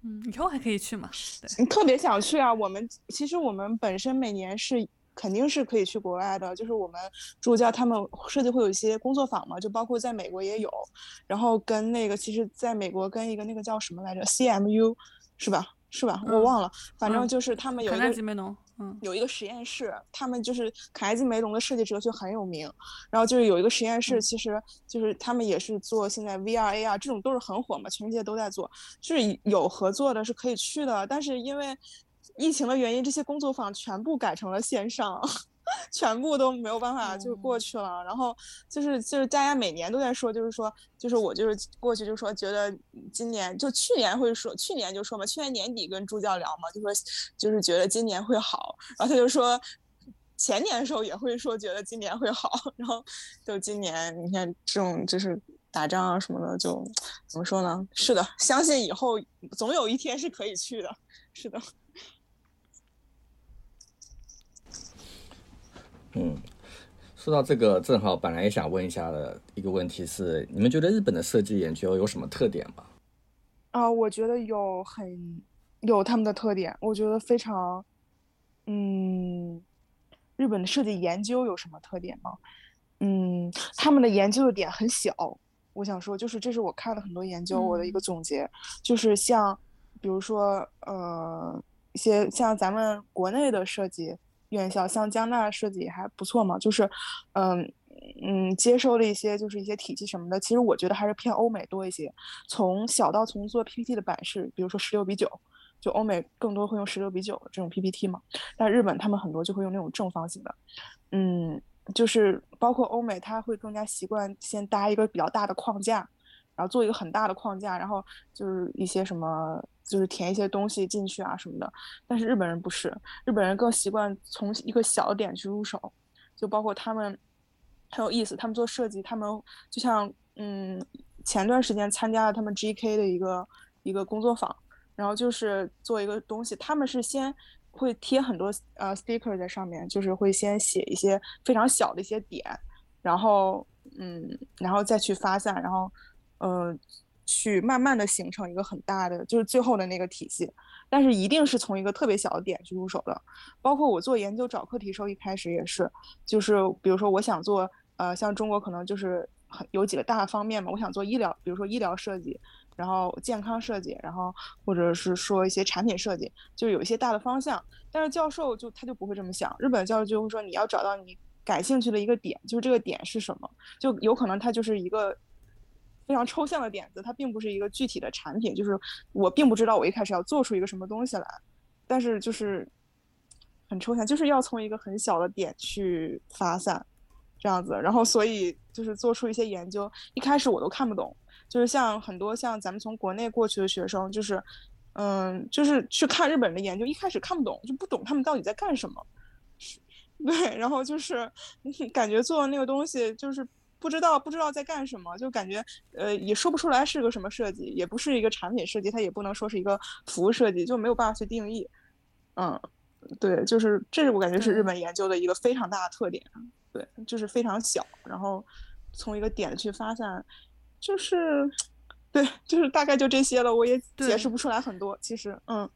嗯，以后还可以去嘛？对，特别想去啊。我们其实我们本身每年是。肯定是可以去国外的，就是我们助教他们设计会有一些工作坊嘛，就包括在美国也有，然后跟那个其实在美国跟一个那个叫什么来着，CMU 是吧？是吧？我忘了，反正嗯就是他们有卡一个嗯。有一个实验室，他们就是卡耐基梅隆的设计哲学很有名，然后就是有一个实验室，嗯。其实就是他们也是做现在 VR、AR 这种都是很火嘛，全世界都在做，就是有合作的是可以去的，但是因为疫情的原因，这些工作坊全部改成了线上。全部都没有办法就过去了，然后就是就是大家每年都在说，就是说就是我就是过去就说觉得今年就去年会说去年就说嘛，去年年底跟助教聊嘛，就说就是觉得今年会好，然后他就说前年的时候也会说觉得今年会好，然后就今年你看这种就是打仗啊什么的，就怎么说呢？是的，相信以后总有一天是可以去的，是的。嗯，说到这个，正好本来也想问一下的一个问题是，你们觉得日本的设计研究有什么特点吗？啊、我觉得有很有他们的特点，我觉得非常，嗯，日本的设计研究有什么特点吗？嗯，他们的研究的点很小，我想说，就是这是我看了很多研究，我的一个嗯总结，就是像比如说呃一些像咱们国内的设计院校，像江大设计也还不错嘛，就是嗯嗯接收了一些就是一些体系什么的，其实我觉得还是偏欧美多一些。从小到从做 PPT 的版式，比如说十六比九，就欧美更多会用十六比九这种 PPT 嘛，但日本他们很多就会用那种正方形的，嗯，就是包括欧美，他会更加习惯先搭一个比较大的框架，然后做一个很大的框架，然后就是一些什么，就是填一些东西进去啊什么的。但是日本人不是，日本人更习惯从一个小点去入手，就包括他们很有意思，他们做设计，他们就像嗯，前段时间参加了他们 GK 的一个一个工作坊，然后就是做一个东西，他们是先会贴很多呃 sticker 在上面，就是会先写一些非常小的一些点，然后嗯，然后再去发散，然后呃，去慢慢的形成一个很大的，就是最后的那个体系。但是一定是从一个特别小的点去入手的。包括我做研究找课题时候，一开始也是，就是比如说我想做，呃，像中国可能就是很有几个大的方面嘛，我想做医疗，比如说医疗设计，然后健康设计，然后或者是说一些产品设计，就是有一些大的方向。但是教授就他就不会这么想，日本教授就会说你要找到你感兴趣的一个点，就是这个点是什么，就有可能它就是一个。非常抽象的点子，它并不是一个具体的产品，就是我并不知道我一开始要做出一个什么东西来，但是就是很抽象，就是要从一个很小的点去发散，这样子，然后所以就是做出一些研究，一开始我都看不懂，就是像很多像咱们从国内过去的学生，就是嗯，就是去看日本的研究，一开始看不懂，就不懂他们到底在干什么，对，然后就是 感觉做的那个东西就是。不知道不知道在干什么，就感觉呃也说不出来是个什么设计，也不是一个产品设计，它也不能说是一个服务设计，就没有办法去定义。嗯，对，就是这是我感觉是日本研究的一个非常大的特点。对，就是非常小，然后从一个点去发散，就是 对，就是大概就这些了，我也解释不出来很多。其实，嗯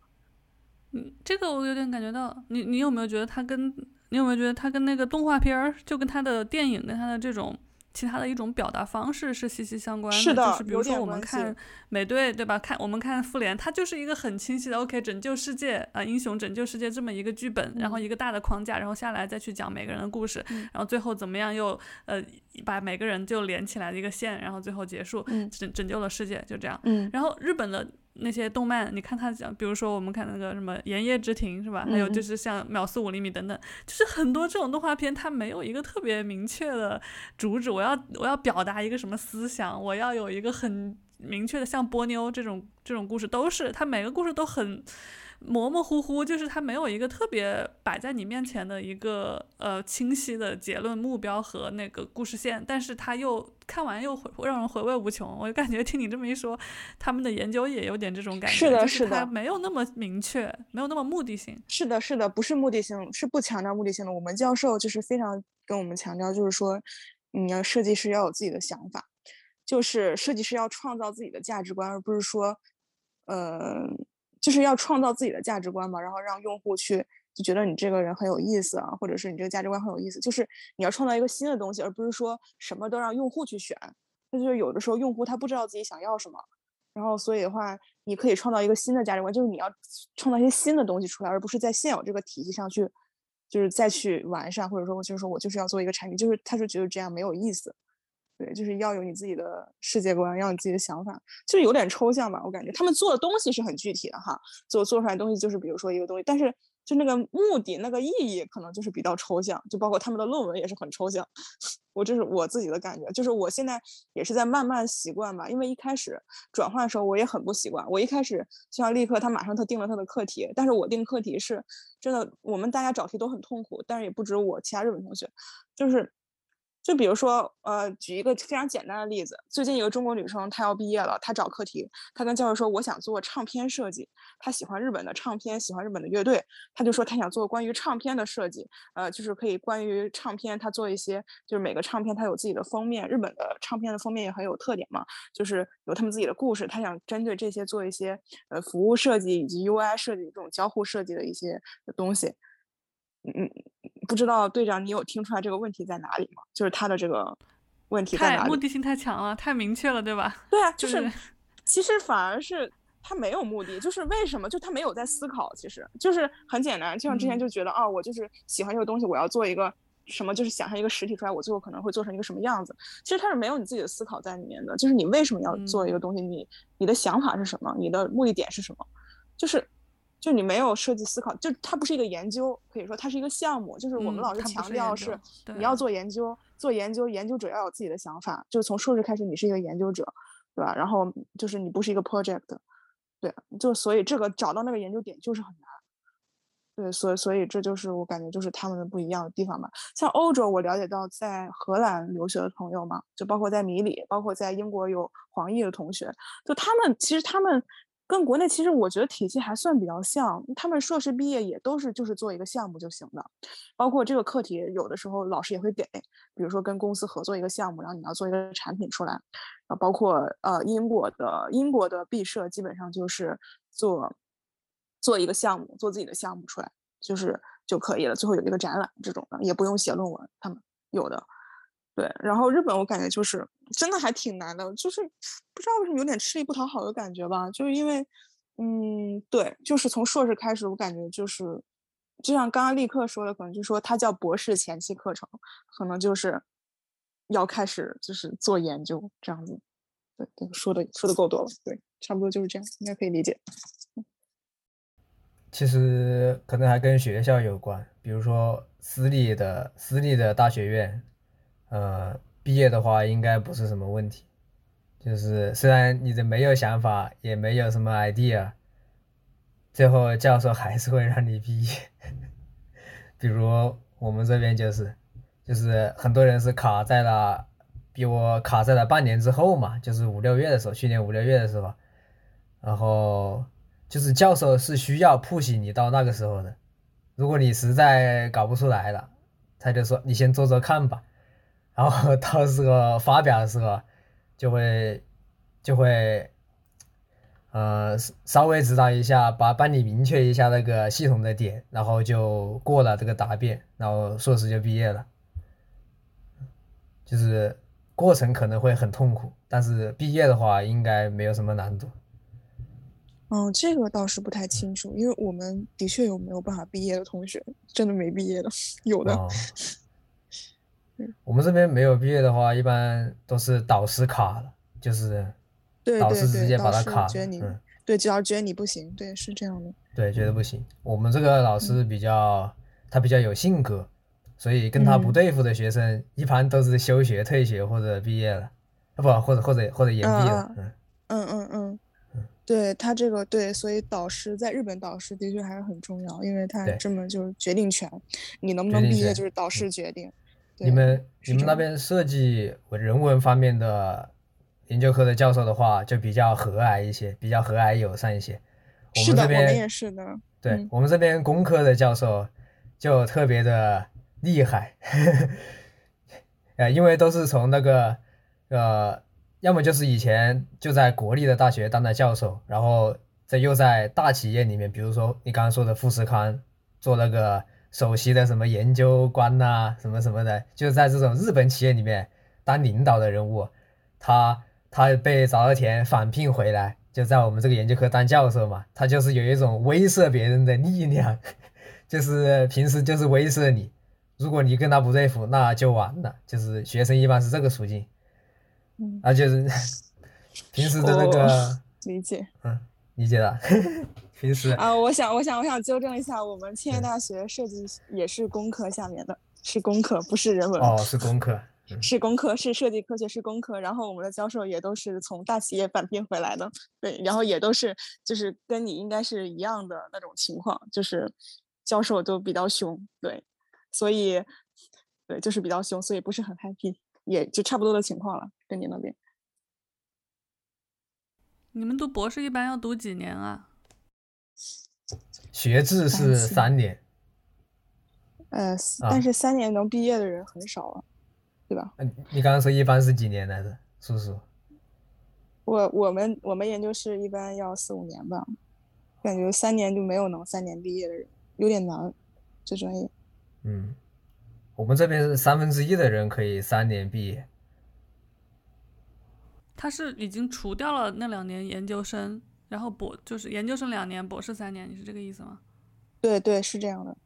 嗯，这个我有点感觉到，你你有没有觉得它跟你有没有觉得它跟那个动画片儿，就跟它的电影跟它的这种。其他的一种表达方式是息息相关的，是的就是比如说我们看美队，对吧？看我们看复联，它就是一个很清晰的 OK，拯救世界啊、呃，英雄拯救世界这么一个剧本，嗯、然后一个大的框架，然后下来再去讲每个人的故事，嗯、然后最后怎么样又呃把每个人就连起来的一个线，然后最后结束，嗯、拯拯救了世界，就这样。嗯，然后日本的。那些动漫，你看他讲，比如说我们看那个什么《炎夜之庭》是吧？还有就是像《秒速五厘米》等等，就是很多这种动画片，它没有一个特别明确的主旨，我要我要表达一个什么思想，我要有一个很明确的，像波妞这种这种故事，都是它每个故事都很模模糊糊，就是它没有一个特别摆在你面前的一个呃清晰的结论目标和那个故事线，但是它又看完又回让人回味无穷。我就感觉听你这么一说，他们的研究也有点这种感觉，是的，是的，它没有那么明确，没有那么目的性。是的，是的，不是目的性，是不强调目的性的。我们教授就是非常跟我们强调，就是说，你要设计师要有自己的想法，就是设计师要创造自己的价值观，而不是说，呃。就是要创造自己的价值观嘛，然后让用户去就觉得你这个人很有意思啊，或者是你这个价值观很有意思。就是你要创造一个新的东西，而不是说什么都让用户去选。那就是有的时候用户他不知道自己想要什么，然后所以的话，你可以创造一个新的价值观，就是你要创造一些新的东西出来，而不是在现有这个体系上去，就是再去完善，或者说，就是说我就是要做一个产品，就是他是觉得这样没有意思。对，就是要有你自己的世界观，要有自己的想法，就是有点抽象吧，我感觉他们做的东西是很具体的哈，做做出来东西就是比如说一个东西，但是就那个目的、那个意义可能就是比较抽象，就包括他们的论文也是很抽象。我这是我自己的感觉，就是我现在也是在慢慢习惯吧，因为一开始转换的时候我也很不习惯，我一开始就像立刻他马上他定了他的课题，但是我定课题是真的，我们大家找题都很痛苦，但是也不止我，其他日本同学就是。就比如说，呃，举一个非常简单的例子，最近一个中国女生，她要毕业了，她找课题，她跟教授说，我想做唱片设计，她喜欢日本的唱片，喜欢日本的乐队，她就说她想做关于唱片的设计，呃，就是可以关于唱片，她做一些，就是每个唱片它有自己的封面，日本的唱片的封面也很有特点嘛，就是有他们自己的故事，她想针对这些做一些，呃，服务设计以及 UI 设计这种交互设计的一些东西。嗯，不知道队长，你有听出来这个问题在哪里吗？就是他的这个问题在哪里？目的性太强了，太明确了，对吧？对啊，就是其实反而是他没有目的，就是为什么？就他没有在思考，其实就是很简单，就像之前就觉得啊，我就是喜欢这个东西，我要做一个什么，就是想象一个实体出来，我最后可能会做成一个什么样子。其实他是没有你自己的思考在里面的，就是你为什么要做一个东西？你你的想法是什么？你的目的点是什么？就是。就你没有设计思考，就它不是一个研究，可以说它是一个项目。就是我们老师强调是你要做研究，做研究，研究者要有自己的想法。就是从硕士开始，你是一个研究者，对吧？然后就是你不是一个 project，对，就所以这个找到那个研究点就是很难。对，所以所以这就是我感觉就是他们的不一样的地方吧。像欧洲，我了解到在荷兰留学的朋友嘛，就包括在米里，包括在英国有黄奕的同学，就他们其实他们。跟国内其实我觉得体系还算比较像，他们硕士毕业也都是就是做一个项目就行的，包括这个课题有的时候老师也会给，比如说跟公司合作一个项目，然后你要做一个产品出来，啊，包括呃英国的英国的毕设基本上就是做做一个项目，做自己的项目出来就是就可以了，最后有一个展览这种的也不用写论文，他们有的。对，然后日本我感觉就是真的还挺难的，就是不知道为什么有点吃力不讨好的感觉吧，就是因为，嗯，对，就是从硕士开始，我感觉就是，就像刚刚立刻说的，可能就说它叫博士前期课程，可能就是要开始就是做研究这样子。对，说的说的够多了，对，差不多就是这样，应该可以理解。其实可能还跟学校有关，比如说私立的私立的大学院。呃，毕业的话应该不是什么问题，就是虽然你的没有想法，也没有什么 idea，最后教授还是会让你毕业。比如我们这边就是，就是很多人是卡在了，比我卡在了半年之后嘛，就是五六月的时候，去年五六月的时候，然后就是教授是需要 push 你到那个时候的，如果你实在搞不出来了，他就说你先做做看吧。然后 到时候发表的时候，就会就会，呃，稍微指导一下，把帮你明确一下那个系统的点，然后就过了这个答辩，然后硕士就毕业了。就是过程可能会很痛苦，但是毕业的话应该没有什么难度。嗯，这个倒是不太清楚，因为我们的确有没有办法毕业的同学，真的没毕业的，有的。我们这边没有毕业的话，一般都是导师卡了，就是导师直接把他卡。嗯，对，只要觉得你不行，对，是这样的。对，觉得不行。我们这个老师比较，他比较有性格，所以跟他不对付的学生，一般都是休学、退学或者毕业了，啊不，或者或者或者延毕了。嗯嗯嗯嗯。对他这个对，所以导师在日本导师的确还是很重要，因为他这么就是决定权，你能不能毕业就是导师决定。你们你们那边设计人文方面的研究科的教授的话，就比较和蔼一些，比较和蔼友善一些。是的，我们也是的。对我们这边工科的教授就特别的厉害，呃，因为都是从那个呃，要么就是以前就在国立的大学当的教授，然后再又在大企业里面，比如说你刚刚说的富士康做那个。首席的什么研究官呐，什么什么的，就是在这种日本企业里面当领导的人物，他他被早稻田返聘回来，就在我们这个研究科当教授嘛，他就是有一种威慑别人的力量，就是平时就是威慑你，如果你跟他不对付，那就完了。就是学生一般是这个处境，嗯，那就是 平时的那个理解，嗯，理解了。平时啊，我想，我想，我想纠正一下，我们庆业大学设计也是工科下面的，是工科，不是人文。哦，是工科。是工科，是设计科学，是工科。然后我们的教授也都是从大企业返聘回来的，对，然后也都是就是跟你应该是一样的那种情况，就是教授都比较凶，对，所以对就是比较凶，所以不是很 happy，也就差不多的情况了，跟你那边。你们读博士一般要读几年啊？学制是三年，呃，但是三年能毕业的人很少啊。对吧？嗯，你刚刚说一般是几年来着，叔叔？我我们我们研究室一般要四五年吧，感觉三年就没有能三年毕业的人，有点难，这专业。嗯，我们这边是三分之一的人可以三年毕业。他是已经除掉了那两年研究生，然后博就是研究生两年，博士三年，你是这个意思吗？对对，是这样的。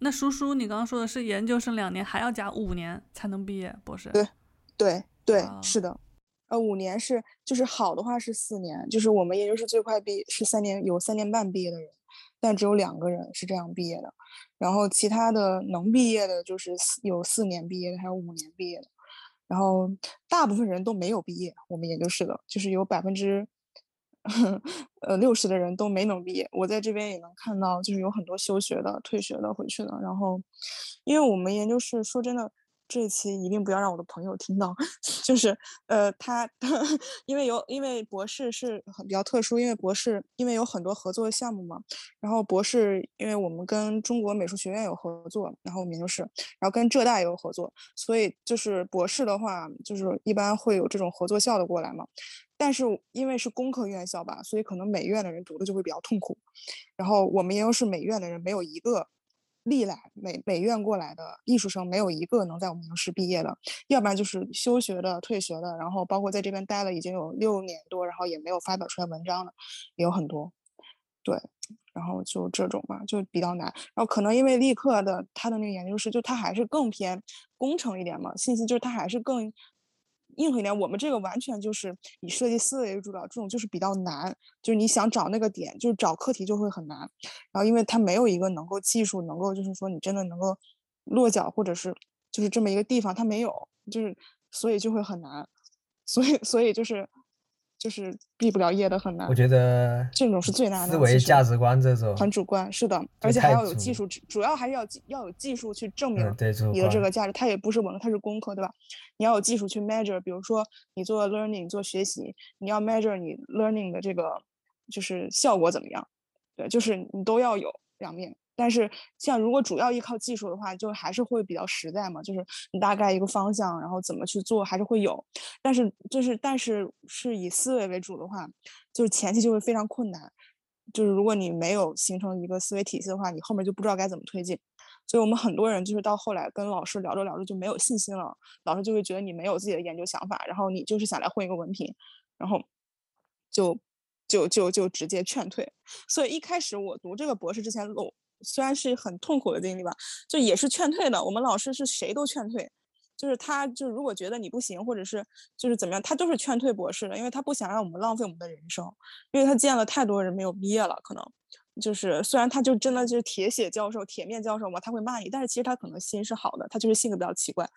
那叔叔，你刚刚说的是研究生两年，还要加五年才能毕业博士？对，对，对，是的。呃，五年是就是好的话是四年，就是我们研究生最快毕是三年，有三年半毕业的人，但只有两个人是这样毕业的。然后其他的能毕业的，就是有四年毕业的，还有五年毕业的。然后大部分人都没有毕业，我们研究室的，就是有百分之。呃，六十的人都没能毕业。我在这边也能看到，就是有很多休学的、退学的、回去的。然后，因为我们研究室说真的，这期一定不要让我的朋友听到。就是呃，他 因为有因为博士是很比较特殊，因为博士因为有很多合作项目嘛。然后博士，因为我们跟中国美术学院有合作，然后研究室，然后跟浙大也有合作，所以就是博士的话，就是一般会有这种合作校的过来嘛。但是因为是工科院校吧，所以可能美院的人读的就会比较痛苦。然后我们研究室美院的人没有一个历来美美院过来的艺术生没有一个能在我们研究室毕业的，要不然就是休学的、退学的，然后包括在这边待了已经有六年多，然后也没有发表出来文章的，也有很多。对，然后就这种吧，就比较难。然后可能因为立刻的他的那个研究室，就他还是更偏工程一点嘛，信息就是他还是更。硬核一点，我们这个完全就是以设计思维为主导，这种就是比较难，就是你想找那个点，就是找课题就会很难。然后，因为它没有一个能够技术能够，就是说你真的能够落脚，或者是就是这么一个地方，它没有，就是所以就会很难。所以，所以就是。就是毕不了业的很难，我觉得这种是最难的。思维价值观这种很主观，是的，而且还要有技术，主要还是要要有技术去证明你的这个价值。它也不是文，它是工科，对吧？你要有技术去 measure，比如说你做 learning 做学习，你要 measure 你 learning 的这个就是效果怎么样？对，就是你都要有两面。但是，像如果主要依靠技术的话，就还是会比较实在嘛，就是你大概一个方向，然后怎么去做还是会有。但是，就是但是是以思维为主的话，就是前期就会非常困难。就是如果你没有形成一个思维体系的话，你后面就不知道该怎么推进。所以我们很多人就是到后来跟老师聊着聊着就没有信心了，老师就会觉得你没有自己的研究想法，然后你就是想来混一个文凭，然后就就就就直接劝退。所以一开始我读这个博士之前，我。虽然是很痛苦的经历吧，就也是劝退的。我们老师是谁都劝退，就是他，就如果觉得你不行，或者是就是怎么样，他都是劝退博士的，因为他不想让我们浪费我们的人生，因为他见了太多人没有毕业了，可能。就是虽然他就真的就是铁血教授、铁面教授嘛，他会骂你，但是其实他可能心是好的，他就是性格比较奇怪，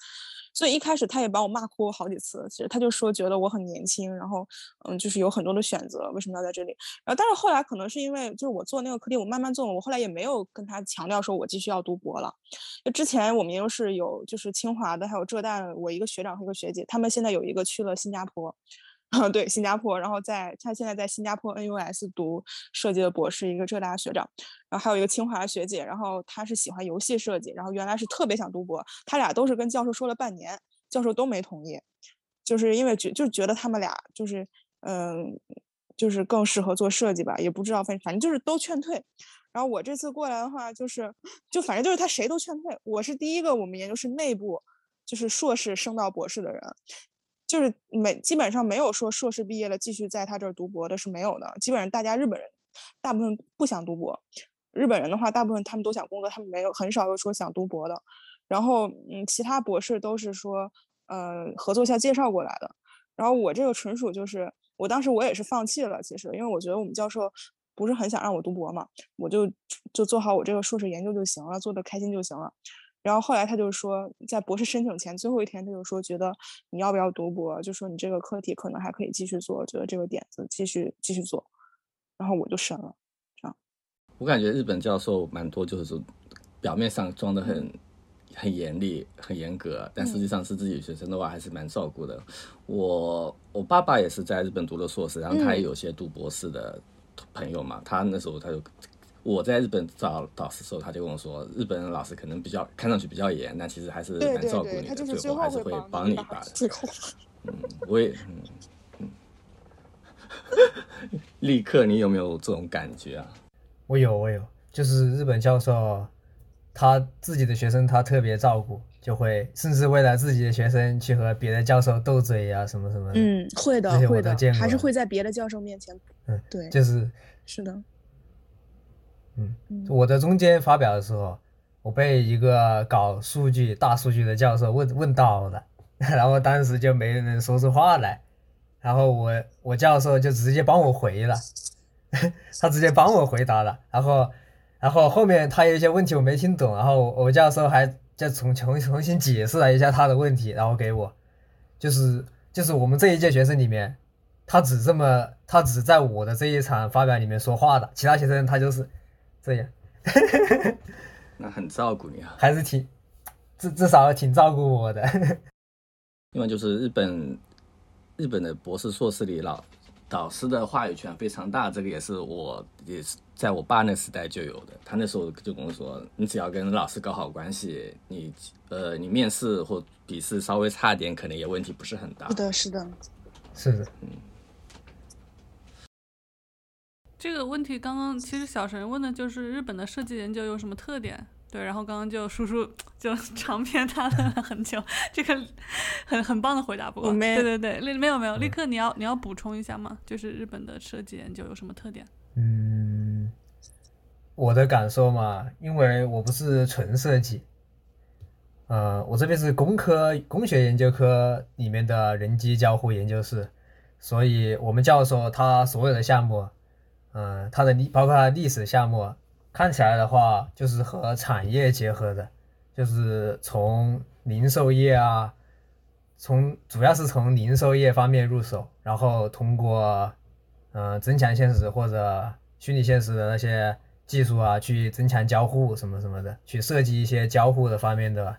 所以一开始他也把我骂哭好几次。其实他就说觉得我很年轻，然后嗯，就是有很多的选择，为什么要在这里？然后但是后来可能是因为就是我做那个课题，我慢慢做，我后来也没有跟他强调说我继续要读博了。就之前我们又是有就是清华的，还有浙大，我一个学长和一个学姐，他们现在有一个去了新加坡。对，新加坡，然后在他现在在新加坡 NUS 读设计的博士，一个浙大学长，然后还有一个清华学姐，然后他是喜欢游戏设计，然后原来是特别想读博，他俩都是跟教授说了半年，教授都没同意，就是因为觉就觉得他们俩就是嗯，就是更适合做设计吧，也不知道反反正就是都劝退，然后我这次过来的话，就是就反正就是他谁都劝退，我是第一个我们研究室内部就是硕士升到博士的人。就是没基本上没有说硕士毕业了继续在他这儿读博的是没有的，基本上大家日本人大部分不想读博，日本人的话大部分他们都想工作，他们没有很少有说想读博的，然后嗯其他博士都是说呃合作下介绍过来的，然后我这个纯属就是我当时我也是放弃了，其实因为我觉得我们教授不是很想让我读博嘛，我就就做好我这个硕士研究就行了，做的开心就行了。然后后来他就说，在博士申请前最后一天，他就说觉得你要不要读博，就说你这个课题可能还可以继续做，觉得这个点子继续继续做，然后我就申了。这样，我感觉日本教授蛮多，就是说表面上装的很很严厉、很严格，但实际上是自己学生的话还是蛮照顾的。我我爸爸也是在日本读的硕士，然后他也有些读博士的朋友嘛，他那时候他就。我在日本找导师的时候，他就跟我说，日本的老师可能比较看上去比较严，但其实还是蛮照顾你的，最后还是会帮你把的。最后，嗯，我也，嗯嗯，立刻你有没有这种感觉啊？我有，我有，就是日本教授，他自己的学生他特别照顾，就会甚至为了自己的学生去和别的教授斗嘴呀，什么什么的。嗯，会的，会的，还是会在别的教授面前。嗯，对，就是是的。嗯，我在中间发表的时候，我被一个搞数据、大数据的教授问问到了，然后当时就没人说出话来，然后我我教授就直接帮我回了，他直接帮我回答了，然后然后后面他有一些问题我没听懂，然后我教授还再重重重新解释了一下他的问题，然后给我，就是就是我们这一届学生里面，他只这么他只在我的这一场发表里面说话的，其他学生他就是。这样，那很照顾你啊，还是挺至至少挺照顾我的。另外就是日本日本的博士硕士里老导师的话语权非常大，这个也是我也是在我爸那时代就有的。他那时候就跟我说，你只要跟老师搞好关系，你呃你面试或笔试稍微差点，可能也问题不是很大。是的，是的，是的，嗯。这个问题刚刚其实小神问的就是日本的设计研究有什么特点？对，然后刚刚就叔叔就长篇大论了很久，这个很很棒的回答。不过，对对对，立没有没有，立刻你要你要补充一下吗？就是日本的设计研究有什么特点？嗯，我的感受嘛，因为我不是纯设计，呃，我这边是工科工学研究科里面的人机交互研究室，所以我们教授他所有的项目。嗯，它的历包括它的历史项目，看起来的话就是和产业结合的，就是从零售业啊，从主要是从零售业方面入手，然后通过嗯增强现实或者虚拟现实的那些技术啊，去增强交互什么什么的，去设计一些交互的方面的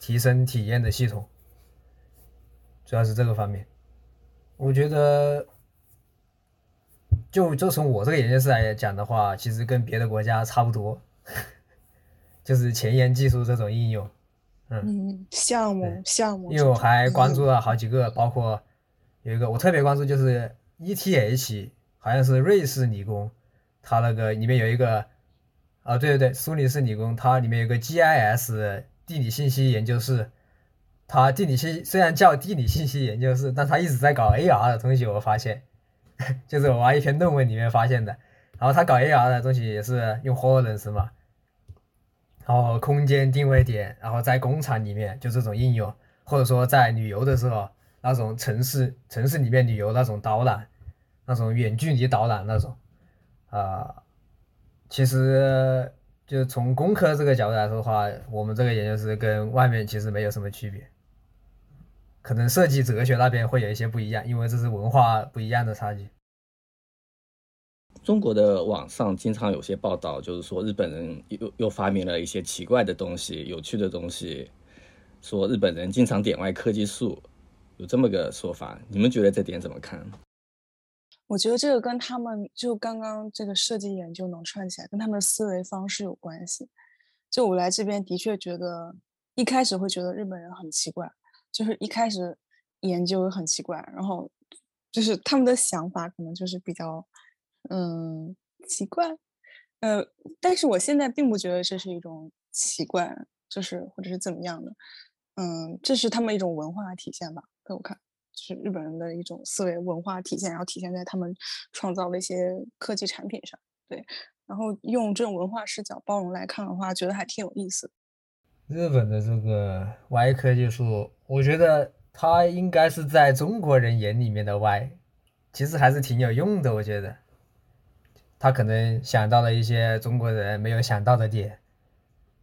提升体验的系统，主要是这个方面，我觉得。就就从我这个研究室来讲的话，其实跟别的国家差不多，就是前沿技术这种应用，嗯，项目项目，因为我还关注了好几个，包括有一个我特别关注，就是 ETH，好像是瑞士理工，它那个里面有一个，啊对对对，苏黎世理工，它里面有个 GIS 地理信息研究室，它地理信虽然叫地理信息研究室，但它一直在搞 AR 的东西，我发现。就是我挖一篇论文里面发现的，然后他搞 AR 的东西也是用 Hololens 嘛，然后空间定位点，然后在工厂里面就这种应用，或者说在旅游的时候那种城市城市里面旅游那种导览，那种远距离导览那种，啊，其实就从工科这个角度来说的话，我们这个研究室跟外面其实没有什么区别。可能设计哲学那边会有一些不一样，因为这是文化不一样的差距。中国的网上经常有些报道，就是说日本人又又发明了一些奇怪的东西、有趣的东西，说日本人经常点外科技树，有这么个说法。你们觉得这点怎么看？我觉得这个跟他们就刚刚这个设计研究能串起来，跟他们的思维方式有关系。就我来这边的确觉得，一开始会觉得日本人很奇怪。就是一开始研究很奇怪，然后就是他们的想法可能就是比较嗯奇怪，呃，但是我现在并不觉得这是一种奇怪，就是或者是怎么样的，嗯，这是他们一种文化体现吧，在我看，是日本人的一种思维文化体现，然后体现在他们创造的一些科技产品上。对，然后用这种文化视角包容来看的话，觉得还挺有意思。日本的这个歪科技树，我觉得它应该是在中国人眼里面的歪，其实还是挺有用的。我觉得，他可能想到了一些中国人没有想到的点，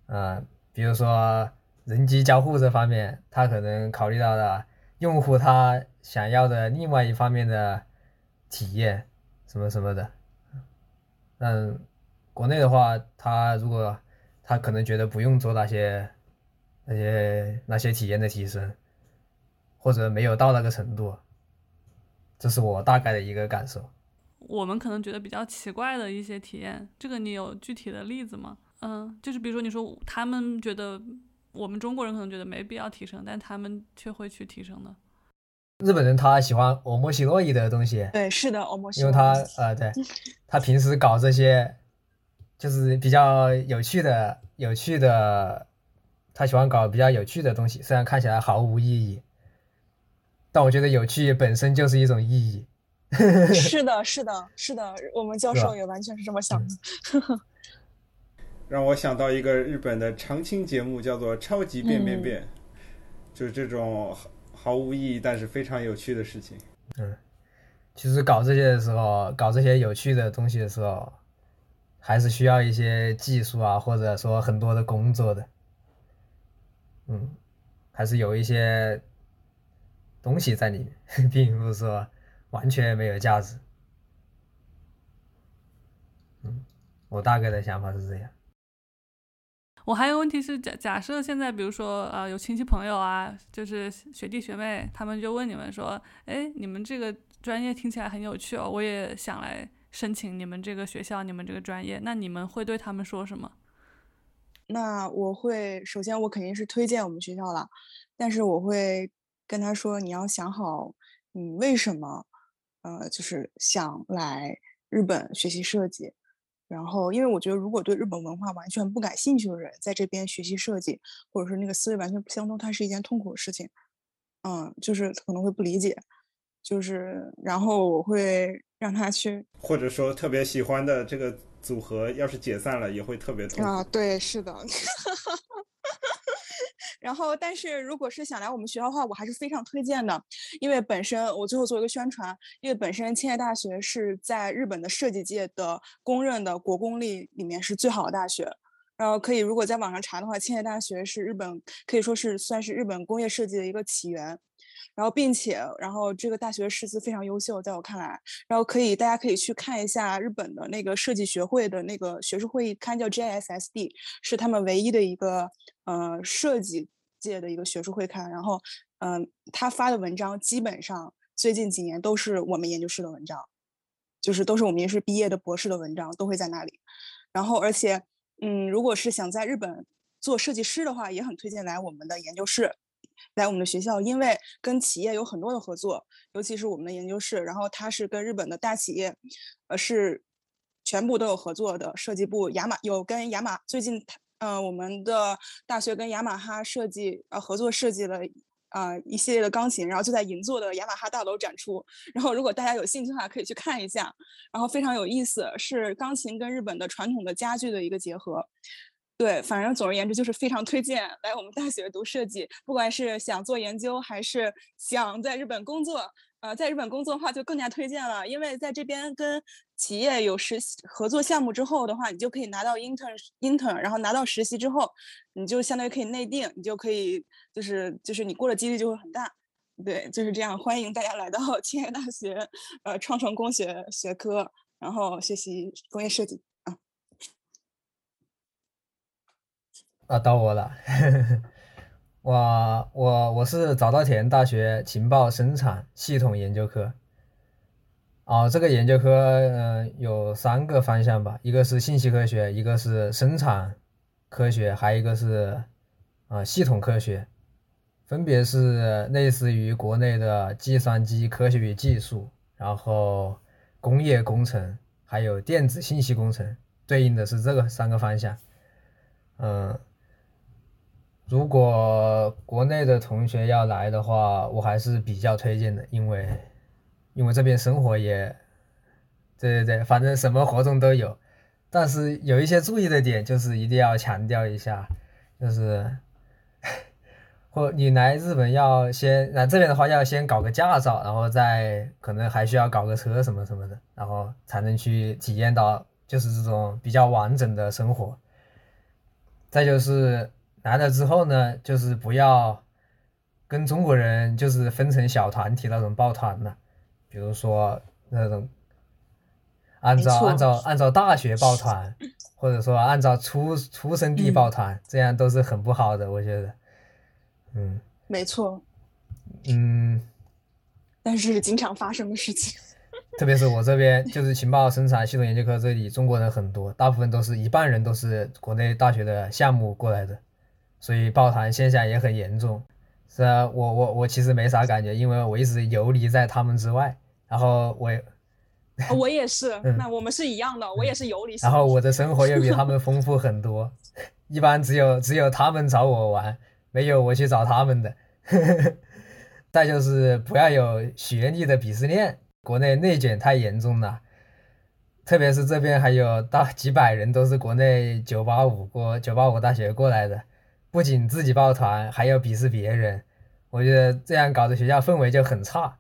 啊，比如说人机交互这方面，他可能考虑到了用户他想要的另外一方面的体验，什么什么的。嗯，国内的话，他如果他可能觉得不用做那些。那些那些体验的提升，或者没有到那个程度，这是我大概的一个感受。我们可能觉得比较奇怪的一些体验，这个你有具体的例子吗？嗯，就是比如说你说他们觉得我们中国人可能觉得没必要提升，但他们却会去提升的。日本人他喜欢欧莫西洛伊的东西，对，是的，欧莫西因为他呃，对 他平时搞这些就是比较有趣的、有趣的。他喜欢搞比较有趣的东西，虽然看起来毫无意义，但我觉得有趣本身就是一种意义。是的，是的，是的，我们教授也完全是这么想的。让我想到一个日本的常青节目，叫做《超级变变变》，就是这种毫无意义但是非常有趣的事情。嗯，其实搞这些的时候，搞这些有趣的东西的时候，还是需要一些技术啊，或者说很多的工作的。嗯，还是有一些东西在里面，并不是说完全没有价值。嗯，我大概的想法是这样。我还有问题是假假设现在比如说呃有亲戚朋友啊，就是学弟学妹，他们就问你们说，哎，你们这个专业听起来很有趣哦，我也想来申请你们这个学校，你们这个专业，那你们会对他们说什么？那我会首先我肯定是推荐我们学校了，但是我会跟他说你要想好你为什么，呃，就是想来日本学习设计。然后，因为我觉得如果对日本文化完全不感兴趣的人在这边学习设计，或者是那个思维完全不相通，它是一件痛苦的事情。嗯，就是可能会不理解。就是然后我会让他去，或者说特别喜欢的这个。组合要是解散了也会特别痛啊！对，是的。然后，但是如果是想来我们学校的话，我还是非常推荐的，因为本身我最后做一个宣传，因为本身千叶大学是在日本的设计界的公认的国公立里面是最好的大学。然后可以，如果在网上查的话，千叶大学是日本可以说是算是日本工业设计的一个起源。然后，并且，然后这个大学师资非常优秀，在我看来，然后可以，大家可以去看一下日本的那个设计学会的那个学术会议刊，叫 JSSD，是他们唯一的一个呃设计界的一个学术会刊。然后，嗯，他发的文章基本上最近几年都是我们研究室的文章，就是都是我们研究室毕业的博士的文章都会在那里。然后，而且，嗯，如果是想在日本做设计师的话，也很推荐来我们的研究室。来我们的学校，因为跟企业有很多的合作，尤其是我们的研究室，然后它是跟日本的大企业，呃，是全部都有合作的。设计部雅马有跟雅马最近，呃，我们的大学跟雅马哈设计呃合作设计了呃一系列的钢琴，然后就在银座的雅马哈大楼展出。然后如果大家有兴趣的话，可以去看一下，然后非常有意思，是钢琴跟日本的传统的家具的一个结合。对，反正总而言之就是非常推荐来我们大学读设计，不管是想做研究还是想在日本工作，呃，在日本工作的话就更加推荐了，因为在这边跟企业有实习合作项目之后的话，你就可以拿到 intern intern，然后拿到实习之后，你就相当于可以内定，你就可以就是就是你过的几率就会很大。对，就是这样，欢迎大家来到 青海大学，呃，创成工学学科，然后学习工业设计。啊，到我了，我我我是早稻田大学情报生产系统研究科。啊，这个研究科嗯有三个方向吧，一个是信息科学，一个是生产科学，还有一个是啊系统科学，分别是类似于国内的计算机科学与技术，然后工业工程，还有电子信息工程，对应的是这个三个方向，嗯。如果国内的同学要来的话，我还是比较推荐的，因为因为这边生活也，对对对，反正什么活动都有。但是有一些注意的点，就是一定要强调一下，就是，或你来日本要先来这边的话，要先搞个驾照，然后再可能还需要搞个车什么什么的，然后才能去体验到就是这种比较完整的生活。再就是来了之后呢，就是不要跟中国人就是分成小团体那种抱团了，比如说那种。按照按照按照大学抱团，或者说按照出出生地抱团，这样都是很不好的，我觉得。嗯，没错。嗯，但是经常发生的事情。特别是我这边，就是情报生产系统研究科这里，中国人很多，大部分都是一半人都是国内大学的项目过来的，所以抱团现象也很严重。是啊，我我我其实没啥感觉，因为我一直游离在他们之外，然后我。我也是，那我们是一样的，我也是游离。然后我的生活又比他们丰富很多，一般只有只有他们找我玩，没有我去找他们的。再就是不要有学历的鄙视链，国内内卷太严重了，特别是这边还有大几百人都是国内九八五过九八五大学过来的，不仅自己抱团，还要鄙视别人，我觉得这样搞的学校氛围就很差。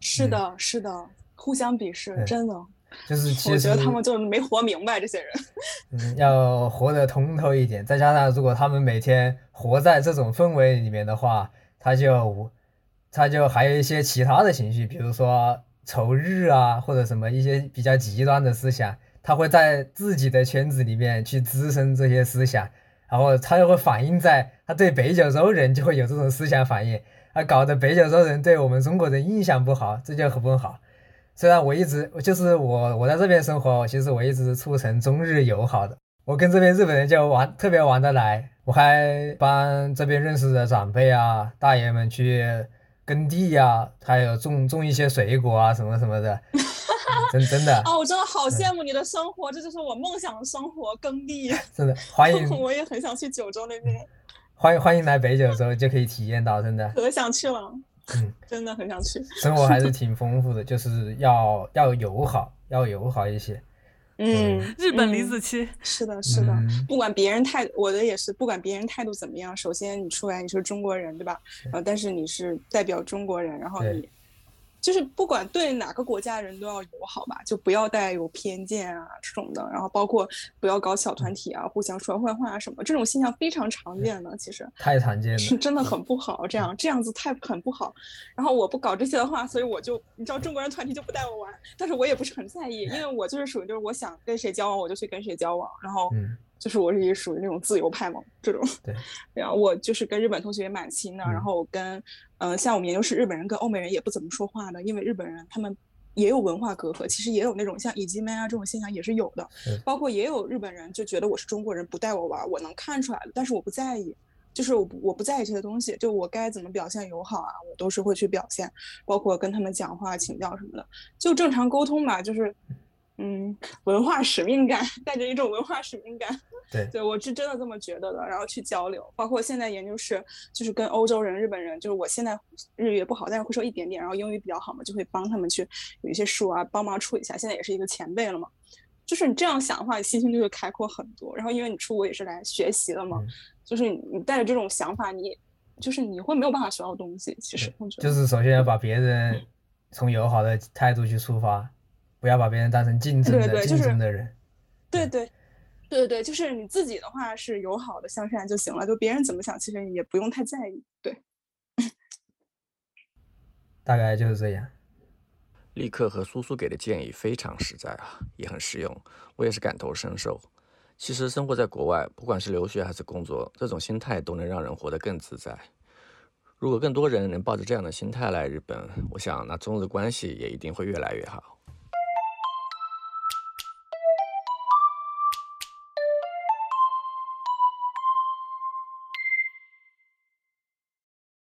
是的，是的。互相鄙视，真的就是，我觉得他们就没活明白这些人。嗯，要活得通透一点。再加上，如果他们每天活在这种氛围里面的话，他就他就还有一些其他的情绪，比如说仇日啊，或者什么一些比较极端的思想，他会在自己的圈子里面去滋生这些思想，然后他就会反映在他对北九州人就会有这种思想反应，啊，搞得北九州人对我们中国人印象不好，这就很不好。虽然我一直就是我我在这边生活，其实我一直促成中日友好的，我跟这边日本人就玩特别玩得来，我还帮这边认识的长辈啊大爷们去耕地呀，还有种种一些水果啊什么什么的，真真的哦，我真的好羡慕你的生活，这就是我梦想的生活，耕地。真的欢迎，我也很想去九州那边，欢迎欢迎来北九州就可以体验到，真的 可想去了。嗯，真的很想去。生活还是挺丰富的，就是要要友好，要友好一些。嗯，日本李子柒是的，是的。不管别人态，我的也是，不管别人态度怎么样，首先你出来你是中国人，对吧？然后但是你是代表中国人，然后你。就是不管对哪个国家人都要友好吧，就不要带有偏见啊这种的，然后包括不要搞小团体啊，互相说坏话啊什么，这种现象非常常见的，其实太常见了，是真的很不好，这样这样子太很不好。然后我不搞这些的话，所以我就你知道中国人团体就不带我玩，但是我也不是很在意，因为我就是属于就是我想跟谁交往我就去跟谁交往，然后。就是我是属于那种自由派嘛，这种。对。然后我就是跟日本同学也蛮亲的，然后跟嗯，像我们研究室日本人跟欧美人也不怎么说话的，因为日本人他们也有文化隔阂，其实也有那种像以及 man 啊这种现象也是有的。包括也有日本人就觉得我是中国人不带我玩，我能看出来的，但是我不在意，就是我我不在意这些东西，就我该怎么表现友好啊，我都是会去表现，包括跟他们讲话请教什么的，就正常沟通吧，就是。嗯，文化使命感，带着一种文化使命感，对，对我是真的这么觉得的。然后去交流，包括现在研究室，就是跟欧洲人、日本人，就是我现在日语也不好，但是会说一点点，然后英语比较好嘛，就会帮他们去有一些书啊，帮忙处理一下。现在也是一个前辈了嘛，就是你这样想的话，你心胸就会开阔很多。然后因为你出国也是来学习的嘛，就是你带着这种想法，你就是你会没有办法学到东西。其实就是首先要把别人从友好的态度去出发。不要把别人当成竞争的竞争的人，对对，对对对，就是你自己的话是友好的向善就行了，就别人怎么想，其实也不用太在意。对，大概就是这样。立刻和苏苏给的建议非常实在啊，也很实用，我也是感同身受。其实生活在国外，不管是留学还是工作，这种心态都能让人活得更自在。如果更多人能抱着这样的心态来日本，我想那中日关系也一定会越来越好。